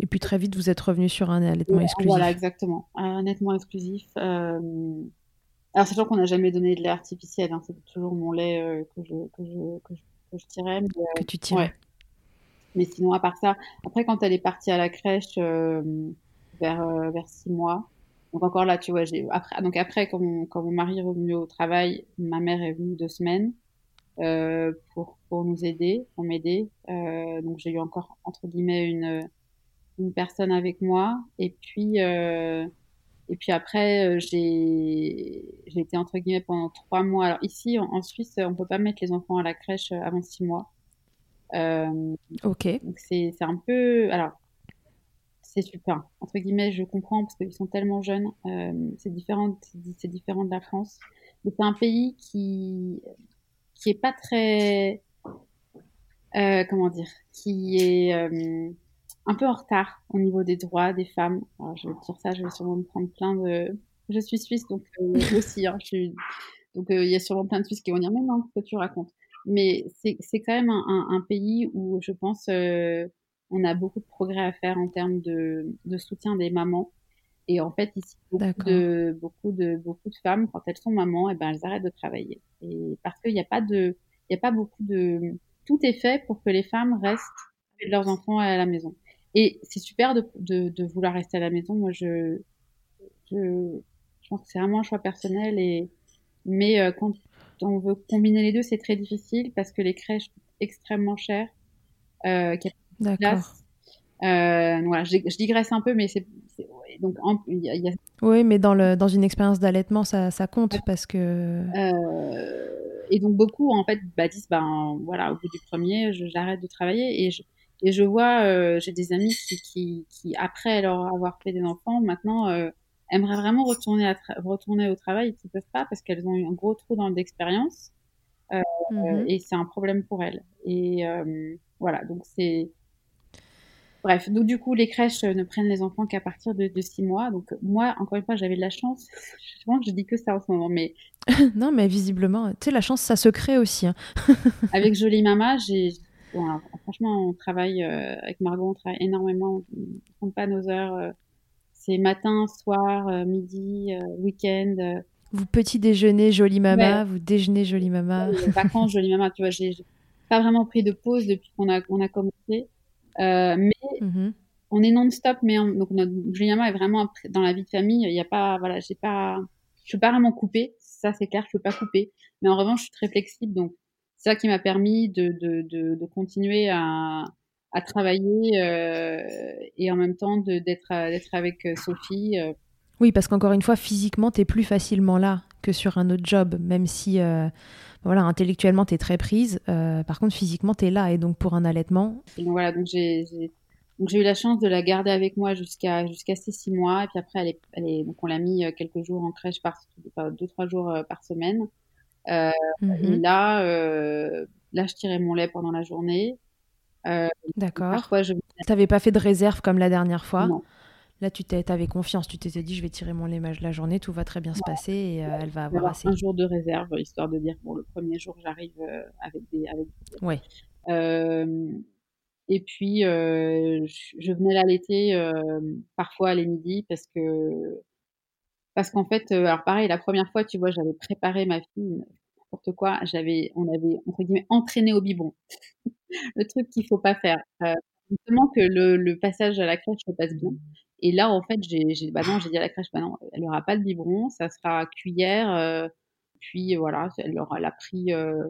Et puis très vite, vous êtes revenu sur un allaitement exclusif. Voilà, exactement. Un allaitement exclusif. Euh... Alors, sachant qu'on n'a jamais donné de lait artificiel, hein, c'est toujours mon lait euh, que, je, que, je, que, je, tirais. Mais, euh, que tu tirais. Mais sinon, à part ça, après, quand elle est partie à la crèche euh, vers, vers six mois, donc encore là, tu vois, j'ai après, donc après, quand mon, quand mon mari est revenu au travail, ma mère est venue deux semaines euh, pour, pour nous aider, pour m'aider. Euh, donc j'ai eu encore, entre guillemets, une, une personne avec moi. Et puis, euh, et puis après, j'ai j'ai été, entre guillemets, pendant trois mois. Alors ici, en, en Suisse, on peut pas mettre les enfants à la crèche avant six mois. Euh, ok. c'est un peu. Alors, c'est super. Entre guillemets, je comprends parce qu'ils sont tellement jeunes. Euh, c'est différent, c'est différent de la France. Mais c'est un pays qui qui est pas très euh, comment dire, qui est un peu en retard au niveau des droits des femmes. Alors, je vais dire ça, je vais sûrement me prendre plein de. Je suis suisse, donc aussi, hein, je suis... donc il y a sûrement plein de Suisses qui vont dire mais non, ce que tu racontes? Mais c'est quand même un, un, pays où je pense euh, on a beaucoup de progrès à faire en termes de, de soutien des mamans. Et en fait, ici, beaucoup de, beaucoup de, beaucoup de femmes, quand elles sont mamans, et eh ben, elles arrêtent de travailler. Et parce qu'il n'y a pas de, il y a pas beaucoup de, tout est fait pour que les femmes restent avec leurs enfants à la maison. Et c'est super de, de, de, vouloir rester à la maison. Moi, je, je, je pense que c'est vraiment un choix personnel et, mais euh, quand on veut combiner les deux, c'est très difficile parce que les crèches coûtent extrêmement cher. Euh, D'accord. Euh, voilà, je, digresse un peu, mais c'est donc y a... oui, mais dans le dans une expérience d'allaitement, ça, ça compte parce que euh, et donc beaucoup en fait bah, disent ben voilà au bout du premier, j'arrête de travailler et je et je vois euh, j'ai des amis qui, qui, qui après leur avoir fait des enfants maintenant euh, aimeraient vraiment retourner, à retourner au travail et qui peuvent pas parce qu'elles ont eu un gros trou dans d'expérience. Euh, mmh Et c'est un problème pour elles. Et euh, voilà, donc c'est. Bref, donc du coup, les crèches ne prennent les enfants qu'à partir de, de six mois. Donc moi, encore une fois, j'avais de la chance. Je pense que je dis que ça en ce moment, mais. non, mais visiblement, tu sais, la chance, ça se crée aussi. Hein. avec Jolie Mama, j'ai. Bon, franchement, on travaille euh, avec Margot, on travaille énormément. On ne compte pas nos heures euh, c'est matin, soir, euh, midi, week-end. Vous petit déjeuner, jolie mama, vous déjeunez, jolie mama. vacances, jolie mama, tu vois, j'ai pas vraiment pris de pause depuis qu'on a, a commencé. mais mm-hmm. on est non-stop, mais donc notre jolie mama est vraiment dans la vie de famille. Il n'y a pas, voilà, j'ai pas, je peux pas vraiment couper. Ça, c'est clair, je peux pas couper. Mais en revanche, je suis très flexible. Donc, c'est ça qui m'a permis de, de, de, de, continuer à, à travailler euh, et en même temps d'être d'être avec euh, Sophie. Euh. Oui, parce qu'encore une fois, physiquement, tu es plus facilement là que sur un autre job, même si voilà, intellectuellement, tu es très prise. par contre, physiquement, tu es là. Et donc, pour un allaitement. donc, voilà, donc j'ai eu la chance de la garder avec moi jusqu'à jusqu'à ces six mois et puis après elle est, elle est donc on l'a mis quelques jours en crèche par deux trois jours par semaine euh, et là euh, là je tirais mon lait pendant la journée euh, D'accord. Parfois, je. T'avais pas fait de réserve comme la dernière fois? Non. Là, tu avais confiance. Tu t'étais dit, je vais tirer mon lait la journée, tout va très bien se passer et euh, elle va avoir assez. Un jour de réserve, histoire de dire, bon, le premier jour, j'arrive avec des. Avec... Ouais. et puis, je, venais l'allaiter parfois les midis parce que. Parce qu'en fait, alors pareil, la première fois, tu vois, j'avais préparé ma fille, n'importe quoi, j'avais, on avait, entre guillemets, entraîné au biberon le truc qu'il faut pas faire. Euh, justement que le, le, passage à la crèche se passe bien. Et là, en fait, j'ai, bah non, j'ai dit à la crèche, bah non, elle aura pas de biberon, ça sera cuillère. Euh, puis voilà, elle aura, elle a pris. Euh,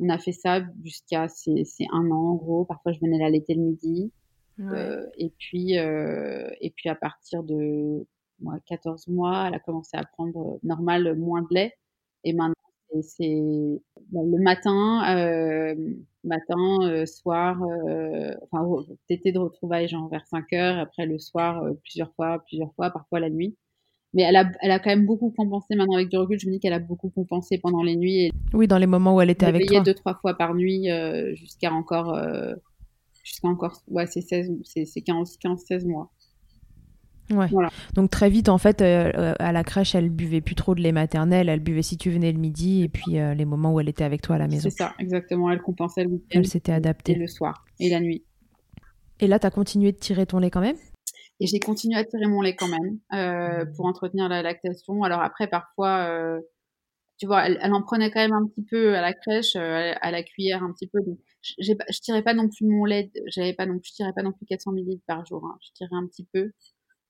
on a fait ça jusqu'à c'est, un an en gros. Parfois, je venais l'allaiter le midi. Euh, et puis, et puis à partir de moi, 14 mois, elle a commencé à prendre normal moins de lait. Et maintenant, c'est bah, le matin, euh, matin, euh, soir, euh, enfin tété de retrouvailles genre vers 5 heures, après le soir euh, plusieurs fois, plusieurs fois, parfois la nuit. Mais elle a, elle a quand même beaucoup compensé maintenant avec du recul. Je me dis qu'elle a beaucoup compensé pendant les nuits. Et oui, dans les moments où elle était avec toi. deux trois fois par nuit jusqu'à encore jusqu'à encore ouais c'est 16 c'est 15 15 16 mois. Ouais. Donc très vite, en fait, euh, euh, à la crèche, elle buvait plus trop de lait maternel. Elle buvait si tu venais le midi et puis euh, les moments où elle était avec toi à la maison. C'est ça, exactement. Elle compensait le week-end. Elle s'était adaptée. le soir et la nuit. Et là, tu as continué de tirer ton lait quand même? Et j'ai continué à tirer mon lait quand même pour entretenir la lactation. Alors après, parfois, tu vois, elle, en prenait quand même un petit peu à la crèche, à la cuillère un petit peu. Donc, je tirais pas non plus mon lait. J'avais pas non, je tirais pas non plus 400 ml par jour. Hein. Je tirais un petit peu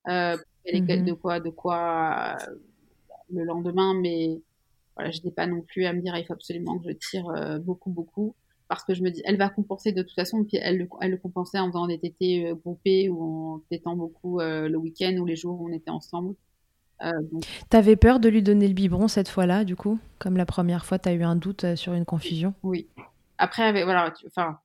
euh, mmh de quoi, de quoi euh, le lendemain, mais voilà, je n'étais pas non plus à me dire il faut absolument que je tire euh, beaucoup, beaucoup, parce que je me dis elle va compenser de toute façon, puis elle, elle le compensait en faisant des tétés euh, groupés ou en tétant beaucoup le week-end ou les jours où on était ensemble. T'avais peur de lui donner le biberon cette fois-là, du coup, comme la première fois, tu as eu un doute sur une confusion? Oui. Après, avec, voilà, enfin,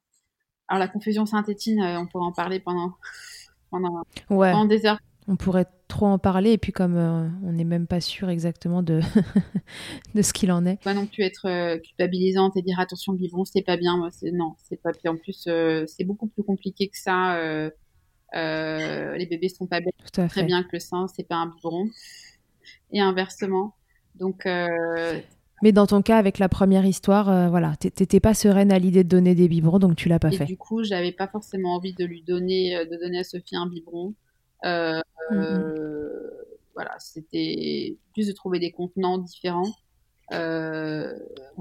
alors la confusion synthétine, on pourrait en parler pendant, pendant, ouais. pendant des heures on pourrait trop en parler et puis comme euh, on n'est même pas sûr exactement de, de ce qu'il en est. Pas non plus être euh, culpabilisante et dire attention biberon c'est pas bien. non, c'est pas bien. En plus euh, c'est beaucoup plus compliqué que ça. les bébés sont pas bêtes. Très bien que le sein c'est pas un biberon et inversement. Donc mais dans ton cas, avec la première histoire, voilà, t'étais pas sereine à l'idée de donner des biberons, donc tu l'as pas et fait. Du coup, j'avais pas forcément envie de lui donner, de donner à Sophie un biberon. Euh, mm-hmm. Voilà, c'était plus de trouver des contenants différents, euh,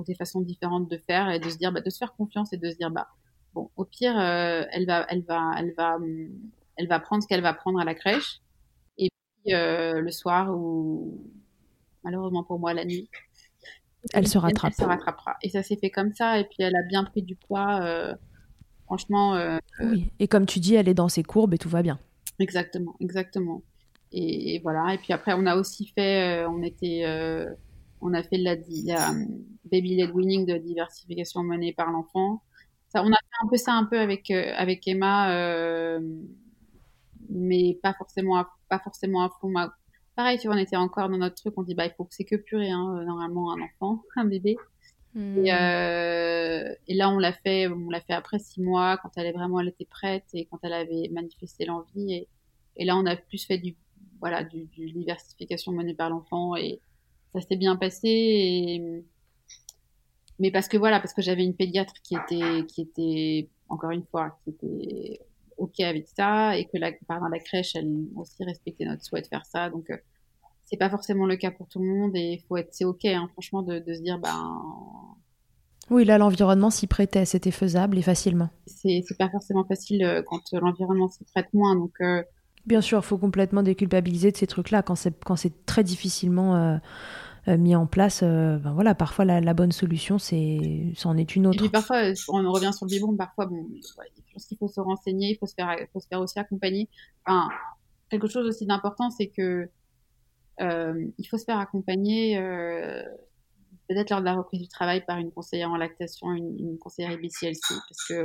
des façons différentes de faire et de se dire, bah, de se faire confiance et de se dire, bah, bon, au pire, euh, elle va, elle va, elle va, elle va prendre ce qu'elle va prendre à la crèche. Et puis euh, le soir ou malheureusement pour moi la nuit, elle, se rattrape. Elle, se rattrapera. Et ça s'est fait comme ça. Et puis elle a bien pris du poids. franchement. oui. Et comme tu dis, elle est dans ses courbes et tout va bien. Exactement, exactement. Et, voilà. Et puis après, on a aussi fait, euh, on était, euh, on a fait la, la euh, baby led winning de diversification menée par l'enfant. Ça, on a fait un peu ça un peu avec avec Emma, mais pas forcément à, pas forcément à fond. Pareil, tu vois, on était encore dans notre truc. On dit bah il faut que c'est que purée, hein, normalement un enfant, un bébé. Hmm. Et, et, là, on l'a fait, on l'a fait après six mois, quand elle est vraiment, elle était prête et quand elle avait manifesté l'envie. Et, et là, on a plus fait du, voilà, du, du diversification menée par l'enfant et ça s'est bien passé. Mais parce que voilà, parce que j'avais une pédiatre qui était, qui était, encore une fois, qui était ok avec ça et que la, la crèche, elle aussi respectait notre souhait de faire ça. Donc, euh, c'est pas forcément le cas pour tout le monde et faut être, c'est ok, hein, franchement, de, de, se dire, ben. Oui, là, l'environnement s'y prêtait, c'était faisable et facilement. C'est, pas forcément facile euh, quand l'environnement s'y prête moins, donc. Euh, Bien sûr, il faut complètement déculpabiliser de ces trucs-là quand c'est quand c'est très difficilement mis en place, ben voilà, parfois la, bonne solution, c'est, c'en est une autre. Et puis parfois, on revient sur le biberon, parfois, bon, je pense qu'il faut se renseigner, il faut se faire, faut se faire aussi accompagner. Enfin, quelque chose aussi d'important, c'est que il faut se faire accompagner peut-être lors de la reprise du travail par une conseillère en lactation, une, une conseillère IBCLC, parce que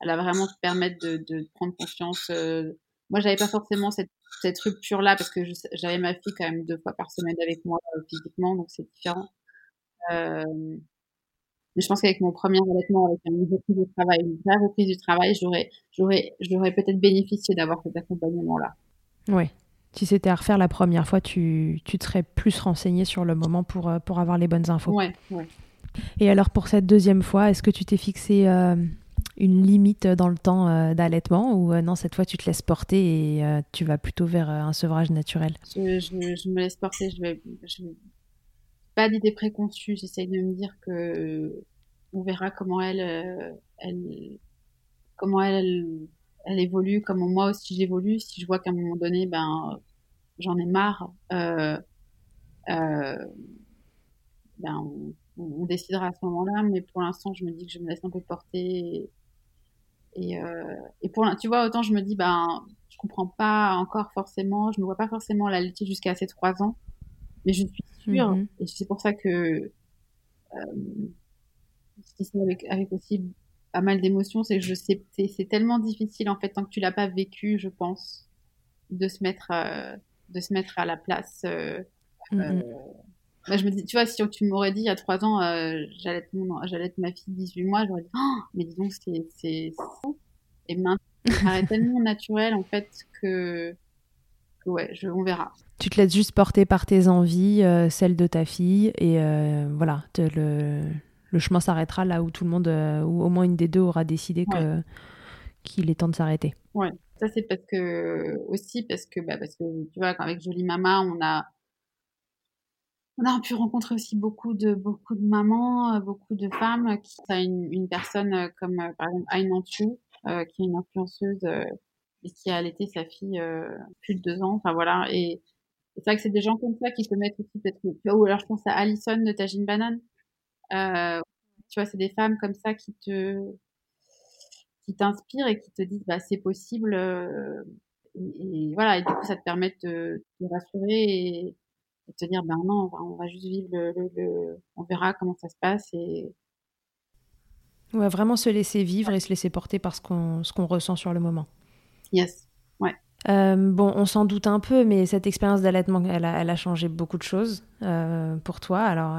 elle va vraiment te permettre de, de prendre confiance. Euh. Moi, j'avais pas forcément cette, cette rupture-là parce que j'avais ma fille quand même deux fois par semaine avec moi euh, physiquement, donc c'est différent. Euh, mais je pense qu'avec mon premier allaitement, avec une reprise du travail, une vraie reprise du travail, j'aurais, j'aurais, j'aurais peut-être bénéficié d'avoir cet accompagnement-là. Oui. Si c'était à refaire la première fois, tu, tu te serais plus renseigné sur le moment pour, euh, pour avoir les bonnes infos. Ouais, ouais. Et alors pour cette deuxième fois, est-ce que tu t'es fixé euh, une limite dans le temps euh, d'allaitement ou non, cette fois tu te laisses porter et tu vas plutôt vers un sevrage naturel? Je, je, me laisse porter, je vais, je pas d'idée préconçue, j'essaye de me dire que on verra comment elle, elle comment elle elle évolue, comme moi aussi j'évolue. Si je vois qu'à un moment donné, ben, j'en ai marre, euh, euh, ben, on, décidera à ce moment-là. Mais pour l'instant, je me dis que je me laisse un peu porter. Et, euh, et, pour, tu vois, autant je me dis, ben, je comprends pas encore forcément, je ne vois pas forcément la laitier jusqu'à ces trois ans, mais je suis sûre, mm-hmm. et c'est pour ça que euh, avec, avec aussi pas mal d'émotions, c'est que je sais, c'est tellement difficile en fait tant que tu l'as pas vécu, je pense, de se mettre, euh, de se mettre à la place. Euh, euh bah, je me dis, tu vois, si tu m'aurais dit il y a trois ans, euh, j'allais être ma fille 18 mois, j'aurais dit, oh, mais dis donc, c'est, c'est, et maintenant, ça paraît tellement naturel en fait que, que ouais, je, on verra. Tu te laisses juste porter par tes envies, celles de ta fille, et voilà, te le le chemin s'arrêtera là où tout le monde, euh, ou au moins une des deux aura décidé que qu'il est temps de s'arrêter. Ouais, ça c'est parce que aussi parce que bah, parce que tu vois avec Jolie Mama on a on a pu rencontrer aussi beaucoup de beaucoup de mamans, euh, beaucoup de femmes qui a une, une personne euh, comme par exemple Aïn euh, qui est une influenceuse et qui a allaité sa fille plus de deux ans. Enfin voilà et, c'est vrai que c'est des gens comme ça qui se mettent aussi peut-être ou alors je pense à Alison de Tajine Banane euh, tu vois, c'est des femmes comme ça qui te qui t'inspirent et qui te disent bah c'est possible euh, et, voilà et du coup ça te permet de te rassurer et, de te dire ben non on va, juste vivre le, on verra comment ça se passe et ouais vraiment se laisser vivre et se laisser porter par ce qu'on ce qu'on ressent sur le moment. Yes ouais euh, bon, on s'en doute un peu, mais cette expérience d'allaitement, elle a, changé beaucoup de choses euh, pour toi. Alors,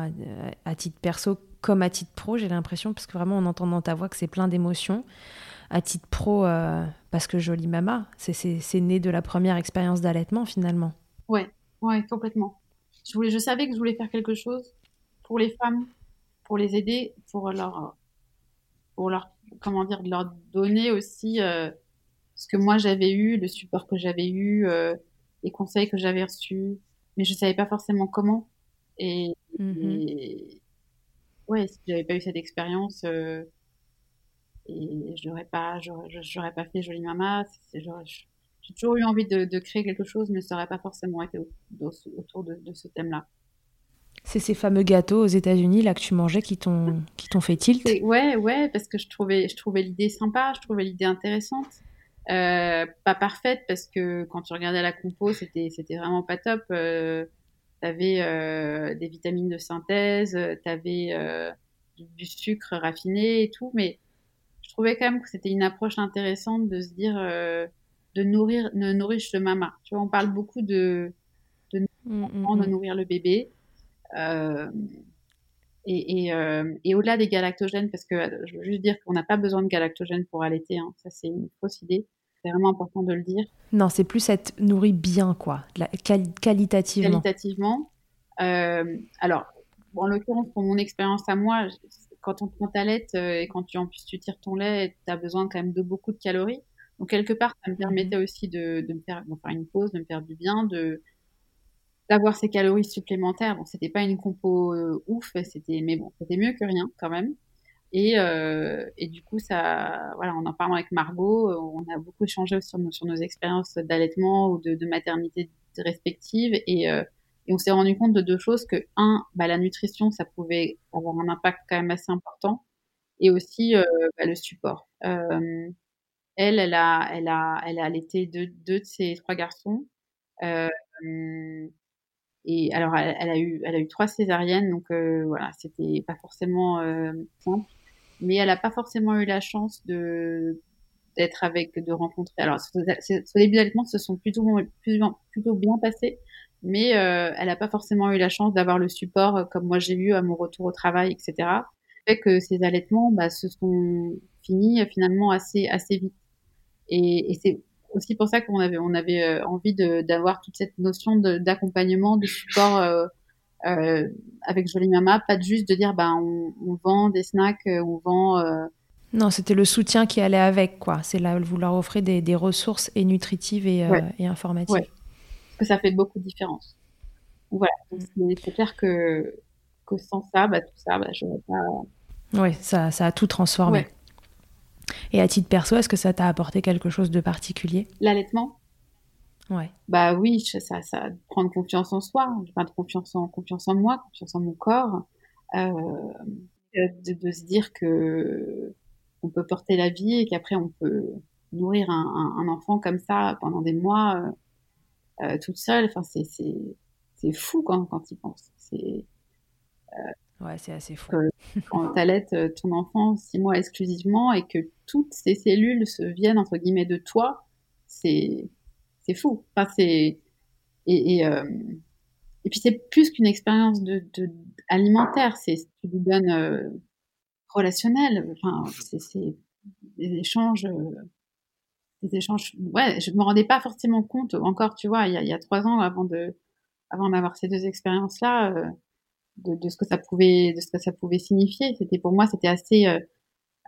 à, titre perso comme à titre pro, j'ai l'impression, parce que vraiment, on entend dans ta voix que c'est plein d'émotions. À titre pro, euh, parce que jolie mama, c'est né de la première expérience d'allaitement finalement. Ouais, ouais, complètement. Je, voulais, je savais que je voulais faire quelque chose pour les femmes, pour les aider, pour leur, pour leur, comment dire, leur donner aussi ce que moi j'avais eu, le support que j'avais eu, euh, les conseils que j'avais reçus, mais je savais pas forcément comment. Et, mm-hmm. ouais, si j'avais pas eu cette expérience, euh, et j'aurais pas, j'aurais pas fait Jolie Mama. J'ai toujours eu envie de, créer quelque chose, mais ça n'aurait pas forcément été autour de, ce thème-là. C'est ces fameux gâteaux aux États-Unis là que tu mangeais qui t'ont qui t'ont fait tilt? Ouais, ouais, parce que je trouvais je trouvais l'idée sympa, je trouvais l'idée intéressante. Euh, pas parfaite parce que quand tu regardais la compo, c'était c'était vraiment pas top. Euh, t'avais euh, des vitamines de synthèse, t'avais euh, du, du, sucre raffiné et tout, mais je trouvais quand même que c'était une approche intéressante de se dire euh, de nourrir, de nourrir le mama. Tu vois, on parle beaucoup de de, mm, mm, de mm. nourrir le bébé. Euh, et, et, euh, et au-delà des galactogènes, parce que je veux juste dire qu'on n'a pas besoin de galactogènes pour allaiter, hein, ça c'est une fausse idée. C'est vraiment important de le dire. Non, c'est plus être nourri bien, quoi, la, qualitativement. Qualitativement. Euh, alors, en l'occurrence, pour mon expérience à moi, quand on prend ta lait euh, et quand tu en plus tu tires ton lait, tu as besoin quand même de beaucoup de calories. Donc quelque part, ça me mhm. permettait aussi de, de me faire, faire une pause, de me faire du bien, de d'avoir ces calories supplémentaires. Bon, c'était pas une compo euh, ouf, c'était mais bon, c'était mieux que rien quand même. Et, euh, et du coup, ça, voilà, en en parlant avec Margot, on a beaucoup échangé sur nos, sur nos expériences d'allaitement ou de, de maternité respectives et, euh, Et on s'est rendu compte de deux choses que un, bah, la nutrition, ça pouvait avoir un impact quand même assez important, et aussi euh, bah, le support. Euh, elle, elle a, elle a, elle a allaité deux, deux de ses trois garçons. Euh, et alors, elle, elle, a eu, elle a eu trois césariennes, donc euh, voilà, c'était pas forcément euh, simple. Mais elle a pas forcément eu la chance de d'être avec, de rencontrer. Alors, ce début d'allaitement se sont plutôt, plutôt, plutôt bien passés, mais euh, elle n'a pas forcément eu la chance d'avoir le support euh, comme moi j'ai eu à mon retour au travail, etc. Fait que ces allaitements bah, se sont finis euh, finalement assez assez vite. Et, et c'est aussi pour ça qu'on avait on avait euh, envie d'avoir toute cette notion d'accompagnement, de, support euh, euh, avec Jolie Mama, pas juste de dire bah on, on vend des snacks, on vend non, c'était le soutien qui allait avec, quoi. C'est là, vous leur offrez des, des ressources et nutritives et, ouais. et informatives. Ouais que ça fait beaucoup de différence. Voilà, mm. c'est clair que, que sans ça, bah, tout ça, bah, je n'aurais pas. Oui, ça, ça a tout transformé. Ouais. Et à titre perso, est-ce que ça t'a apporté quelque chose de particulier? L'allaitement? Ouais. Bah oui, ça, ça prendre confiance en soi, enfin, confiance en confiance en moi, confiance en mon corps, euh, de, de, se dire que on peut porter la vie et qu'après on peut nourrir un, un, un, enfant comme ça pendant des mois. Euh, euh, toute seule. Enfin, c'est c'est fou quand quand il pense. C'est euh, ouais, c'est assez fou. quand t'allaites euh, ton enfant six mois exclusivement et que toutes ces cellules se viennent entre guillemets de toi, c'est c'est fou. Enfin, c'est et et, euh, et puis c'est plus qu'une expérience de, de, alimentaire, c'est tu lui donnes euh, relationnel. Enfin, c'est des échanges des échanges. Ouais, je me rendais pas forcément compte encore, tu vois, il y a, il y a trois ans avant de, avant d'avoir ces deux expériences-là, euh, de, de, ce que ça pouvait, de ce que ça pouvait signifier. C'était pour moi, c'était assez, euh,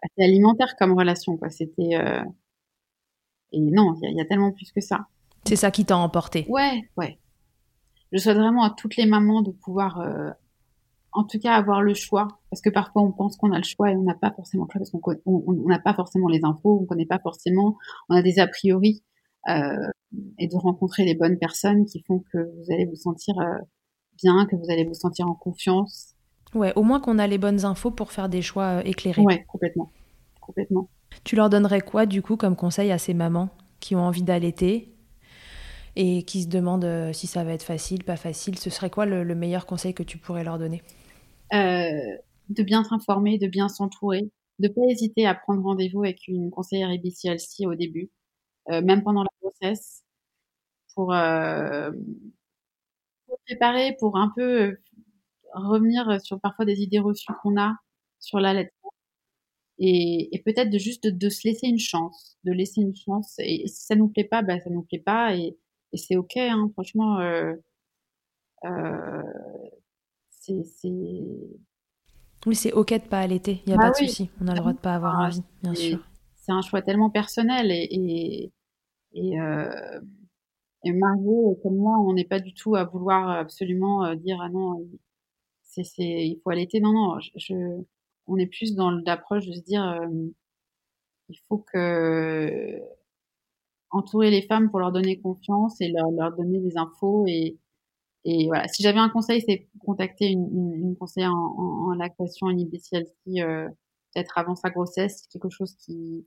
assez alimentaire comme relation, quoi. C'était euh... et non, il y, a, il y, a tellement plus que ça. C'est ça qui t'a emporté. Ouais, ouais. Je souhaite vraiment à toutes les mamans de pouvoir euh, en tout cas avoir le choix, parce que parfois on pense qu'on a le choix et on n'a pas forcément le choix parce qu'on n'a pas forcément les infos, on connaît pas forcément, on a des a priori, euh, et de rencontrer les bonnes personnes qui font que vous allez vous sentir euh, bien, que vous allez vous sentir en confiance. Ouais, au moins qu'on a les bonnes infos pour faire des choix euh, éclairés. Ouais, complètement, complètement. Tu leur donnerais quoi du coup comme conseil à ces mamans qui ont envie d'allaiter et qui se demandent euh, si ça va être facile, pas facile? Ce serait quoi le, le meilleur conseil que tu pourrais leur donner? Euh, de bien s'informer, de bien s'entourer, de pas hésiter à prendre rendez-vous avec une conseillère IBCLC au début, euh, même pendant la grossesse, pour, euh, pour préparer, pour un peu revenir sur parfois des idées reçues qu'on a sur l'allaitement. Et, et peut-être de juste de, de, se laisser une chance, de laisser une chance. Et, et si ça nous plaît pas, bah ça nous plaît pas, et, et c'est ok. Hein, franchement, euh, euh, c'est. Oui, c'est ok de pas allaiter, il n'y a ah pas oui. de souci. On a le droit de pas avoir ah, envie, bien sûr. C'est un choix tellement personnel et, et, et, euh, et Margot, comme moi, on n'est pas du tout à vouloir absolument euh, dire ah non, c'est, c'est, il faut allaiter. Non, non, je, je on est plus dans l'approche de se dire euh, il faut que entourer les femmes pour leur donner confiance et leur, leur donner des infos et, et voilà, si j'avais un conseil, c'est contacter une, une, une conseillère en, en, en lactation, une IBCLC, euh, peut-être avant sa grossesse, quelque chose qui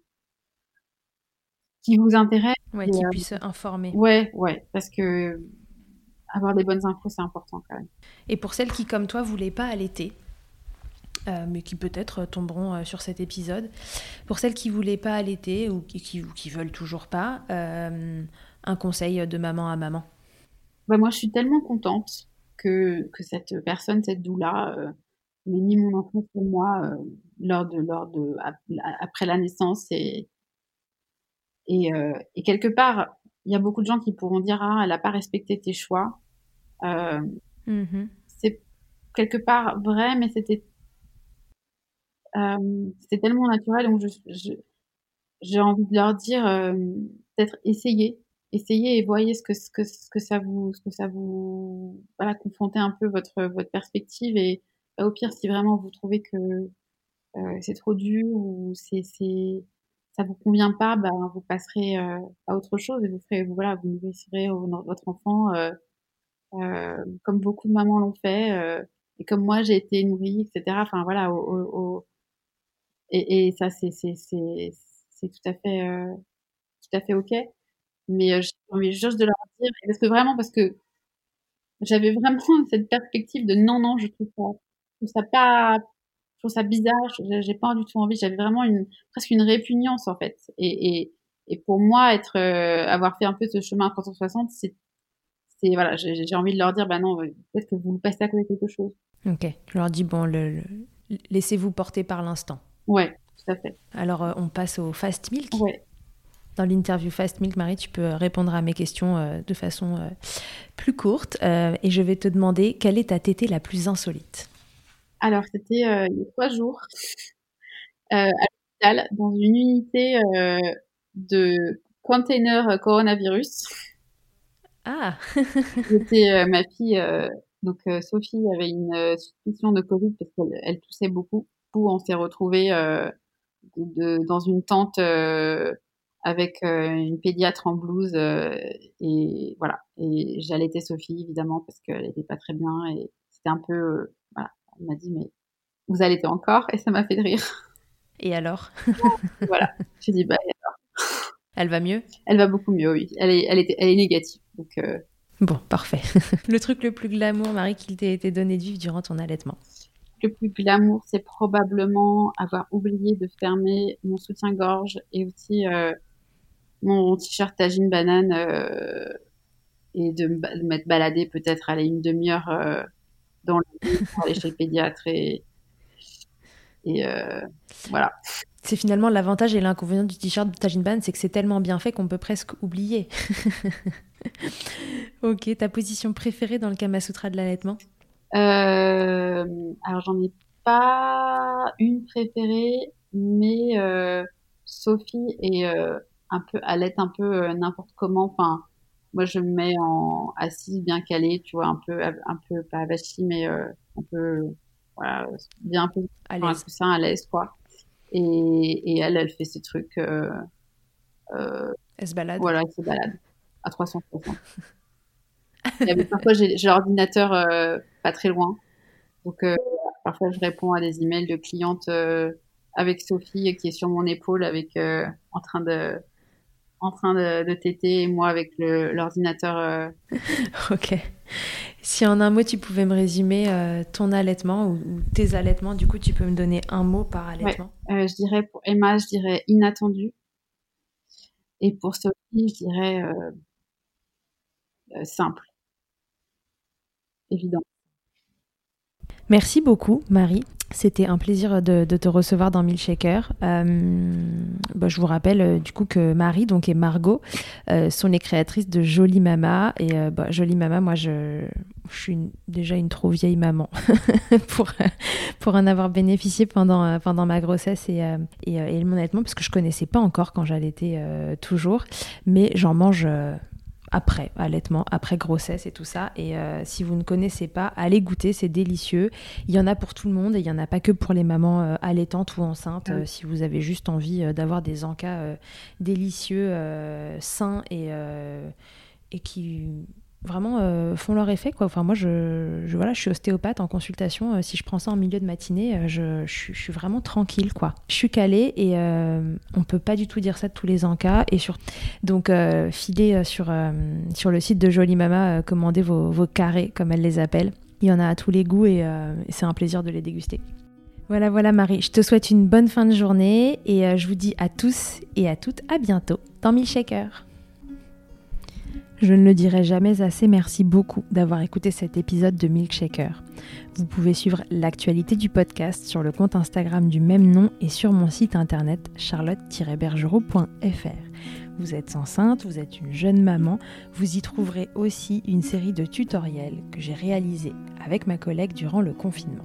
qui vous intéresse. Ouais, qui euh, puisse informer. Ouais, ouais, parce que avoir des bonnes infos, c'est important quand même. Et pour celles qui, comme toi, voulaient pas allaiter, euh, mais qui peut-être tomberont euh, sur cet épisode, pour celles qui voulaient pas allaiter ou qui, qui, qui veulent toujours pas, euh, un conseil de maman à maman? Bah moi, je suis tellement contente que, que cette personne, cette doula, m'ait mis mon enfant pour moi lors de, lors de, après la naissance et, et, et quelque part, il y a beaucoup de gens qui pourront dire ah elle a pas respecté tes choix. Euh, mmh. C'est quelque part vrai, mais c'était euh, c'était tellement naturel donc je, je, j'ai envie de leur dire euh, peut-être essayer essayez et voyez ce que, ce que, ce que ça vous, ce que ça vous, voilà, confrontez un peu votre, votre perspective et bah, au pire, si vraiment vous trouvez que euh, c'est trop dur ou c'est, ça vous convient pas, bah, vous passerez euh, à autre chose et vous ferez, voilà, vous nourrirez votre enfant euh, comme beaucoup de mamans l'ont fait, et comme moi j'ai été nourrie, etc. Enfin voilà, au, et, et, ça c'est c'est c'est c'est tout à fait tout à fait ok. Mais j'ai envie juste de leur dire, parce que vraiment parce que j'avais vraiment cette perspective de non non je trouve ça je trouve ça pas je trouve ça bizarre j'ai pas du tout envie j'avais vraiment une presque une répugnance en fait. Et, et, et pour moi être euh, avoir fait un peu ce chemin à 360 c'est c'est voilà j'ai envie de leur dire bah non peut-être que vous passez à côté de quelque chose. Ok. Je leur dis bon le, laissez-vous porter par l'instant. Ouais tout à fait. Alors euh, on passe au fast milk. Ouais. Dans l'interview Fast Milk, Marie, tu peux répondre à mes questions euh, de façon euh, plus courte. Euh, et je vais te demander quelle est ta tétée la plus insolite? Alors, c'était il y a trois jours à l'hôpital, dans une unité de container coronavirus. Ah C'était ma fille, donc Sophie avait une suspicion de Covid parce qu'elle elle toussait beaucoup. On s'est retrouvés dans une tente avec euh, une pédiatre en blouse euh, et voilà. Et j'allaitais Sophie évidemment parce qu'elle n'était pas très bien et c'était un peu euh. Elle m'a dit mais vous allaitez encore? Et ça m'a fait rire. Et alors? Voilà. J'ai dit bah et alors? Elle va mieux? Elle va beaucoup mieux, oui. Elle est, elle était, elle est négative. Donc, Bon, parfait. le truc le plus glamour, Marie, qu'il t'ait été donné de vivre durant ton allaitement? Le plus glamour, c'est probablement avoir oublié de fermer mon soutien-gorge et aussi mon t-shirt tagine banane euh, et de me mettre balader peut-être aller une demi-heure euh, dans le pour aller chez pédiatre et, et euh, voilà. C'est finalement l'avantage et l'inconvénient du t-shirt tagine banane, c'est que c'est tellement bien fait qu'on peut presque oublier. ok, ta position préférée dans le Kama Sutra de l'allaitement? Alors j'en ai pas une préférée, mais Sophie et un peu à l'aide un peu euh, n'importe comment. Enfin, moi je me mets en assise bien calée, tu vois, un peu un peu pas avachie, mais euh, un peu voilà, bien un peu à l'aise, ça à l'aise quoi. Et, et elle, elle fait ses trucs. Euh, euh, elle se balade. Voilà, elle se balade à 360. et parfois j'ai l'ordinateur pas très loin, donc parfois je réponds à des emails de clientes avec Sophie qui est sur mon épaule, avec en train de en train de, de téter et moi avec l'ordinateur. Euh. ok. Si en un mot tu pouvais me résumer euh, ton allaitement ou, tes allaitements, du coup tu peux me donner un mot par allaitement euh, Je dirais pour Emma, je dirais inattendu. Et pour Sophie, je dirais simple. Évident. Merci beaucoup, Marie. C'était un plaisir de, te recevoir dans Milkshaker. Euh, bah, je vous rappelle euh, du coup que Marie donc et Margot euh, sont les créatrices de Jolie Mama et bah, Jolie Mama, moi je, suis déjà une trop vieille maman pour pour en avoir bénéficié pendant pendant ma grossesse et et, et mon parce que je connaissais pas encore quand j'allaitais toujours, mais j'en mange après allaitement, après grossesse et tout ça. Et euh, si vous ne connaissez pas, allez goûter, c'est délicieux. Il y en a pour tout le monde et il n'y en a pas que pour les mamans euh, allaitantes ou enceintes. Euh, si vous avez juste envie d'avoir des encas délicieux, sains et, et qui vraiment euh, font leur effet. Quoi. Enfin, moi, je, voilà, je suis ostéopathe en consultation. Euh, si je prends ça en milieu de matinée, euh, je, suis vraiment tranquille. Quoi. Je suis calée et on peut pas du tout dire ça de tous les encas. Et sur... Donc, filez sur, sur le site de Jolie Mama, commandez vos, vos, carrés, comme elle les appelle. Il y en a à tous les goûts et, et c'est un plaisir de les déguster. Voilà, voilà Marie, je te souhaite une bonne fin de journée et je vous dis à tous et à toutes à bientôt dans Milkshaker. Je ne le dirai jamais assez, merci beaucoup d'avoir écouté cet épisode de Milkshaker. Vous pouvez suivre l'actualité du podcast sur le compte Instagram du même nom et sur mon site internet charlotte-bergerot.fr. Vous êtes enceinte, vous êtes une jeune maman, vous y trouverez aussi une série de tutoriels que j'ai réalisés avec ma collègue durant le confinement.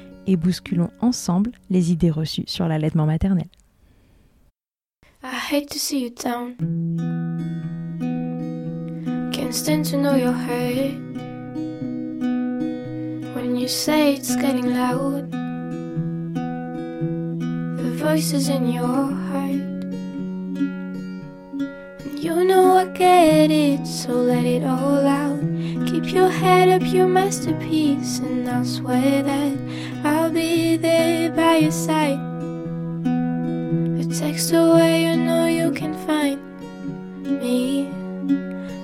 et bousculons ensemble les idées reçues sur l'allaitement maternel. I hate to see you down. Can't stand to know you're hurt. When you say it's getting loud, the voices in your heart. And you know I get it, so let it all out. Keep your head up, your masterpiece, and I'll swear that I'll be there by your side. A text away, you know you can find me.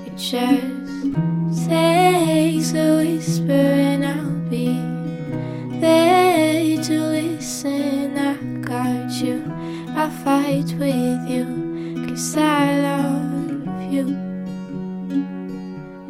It just takes a whisper, and I'll be there to listen. I got you, I'll fight with you, cause I love you.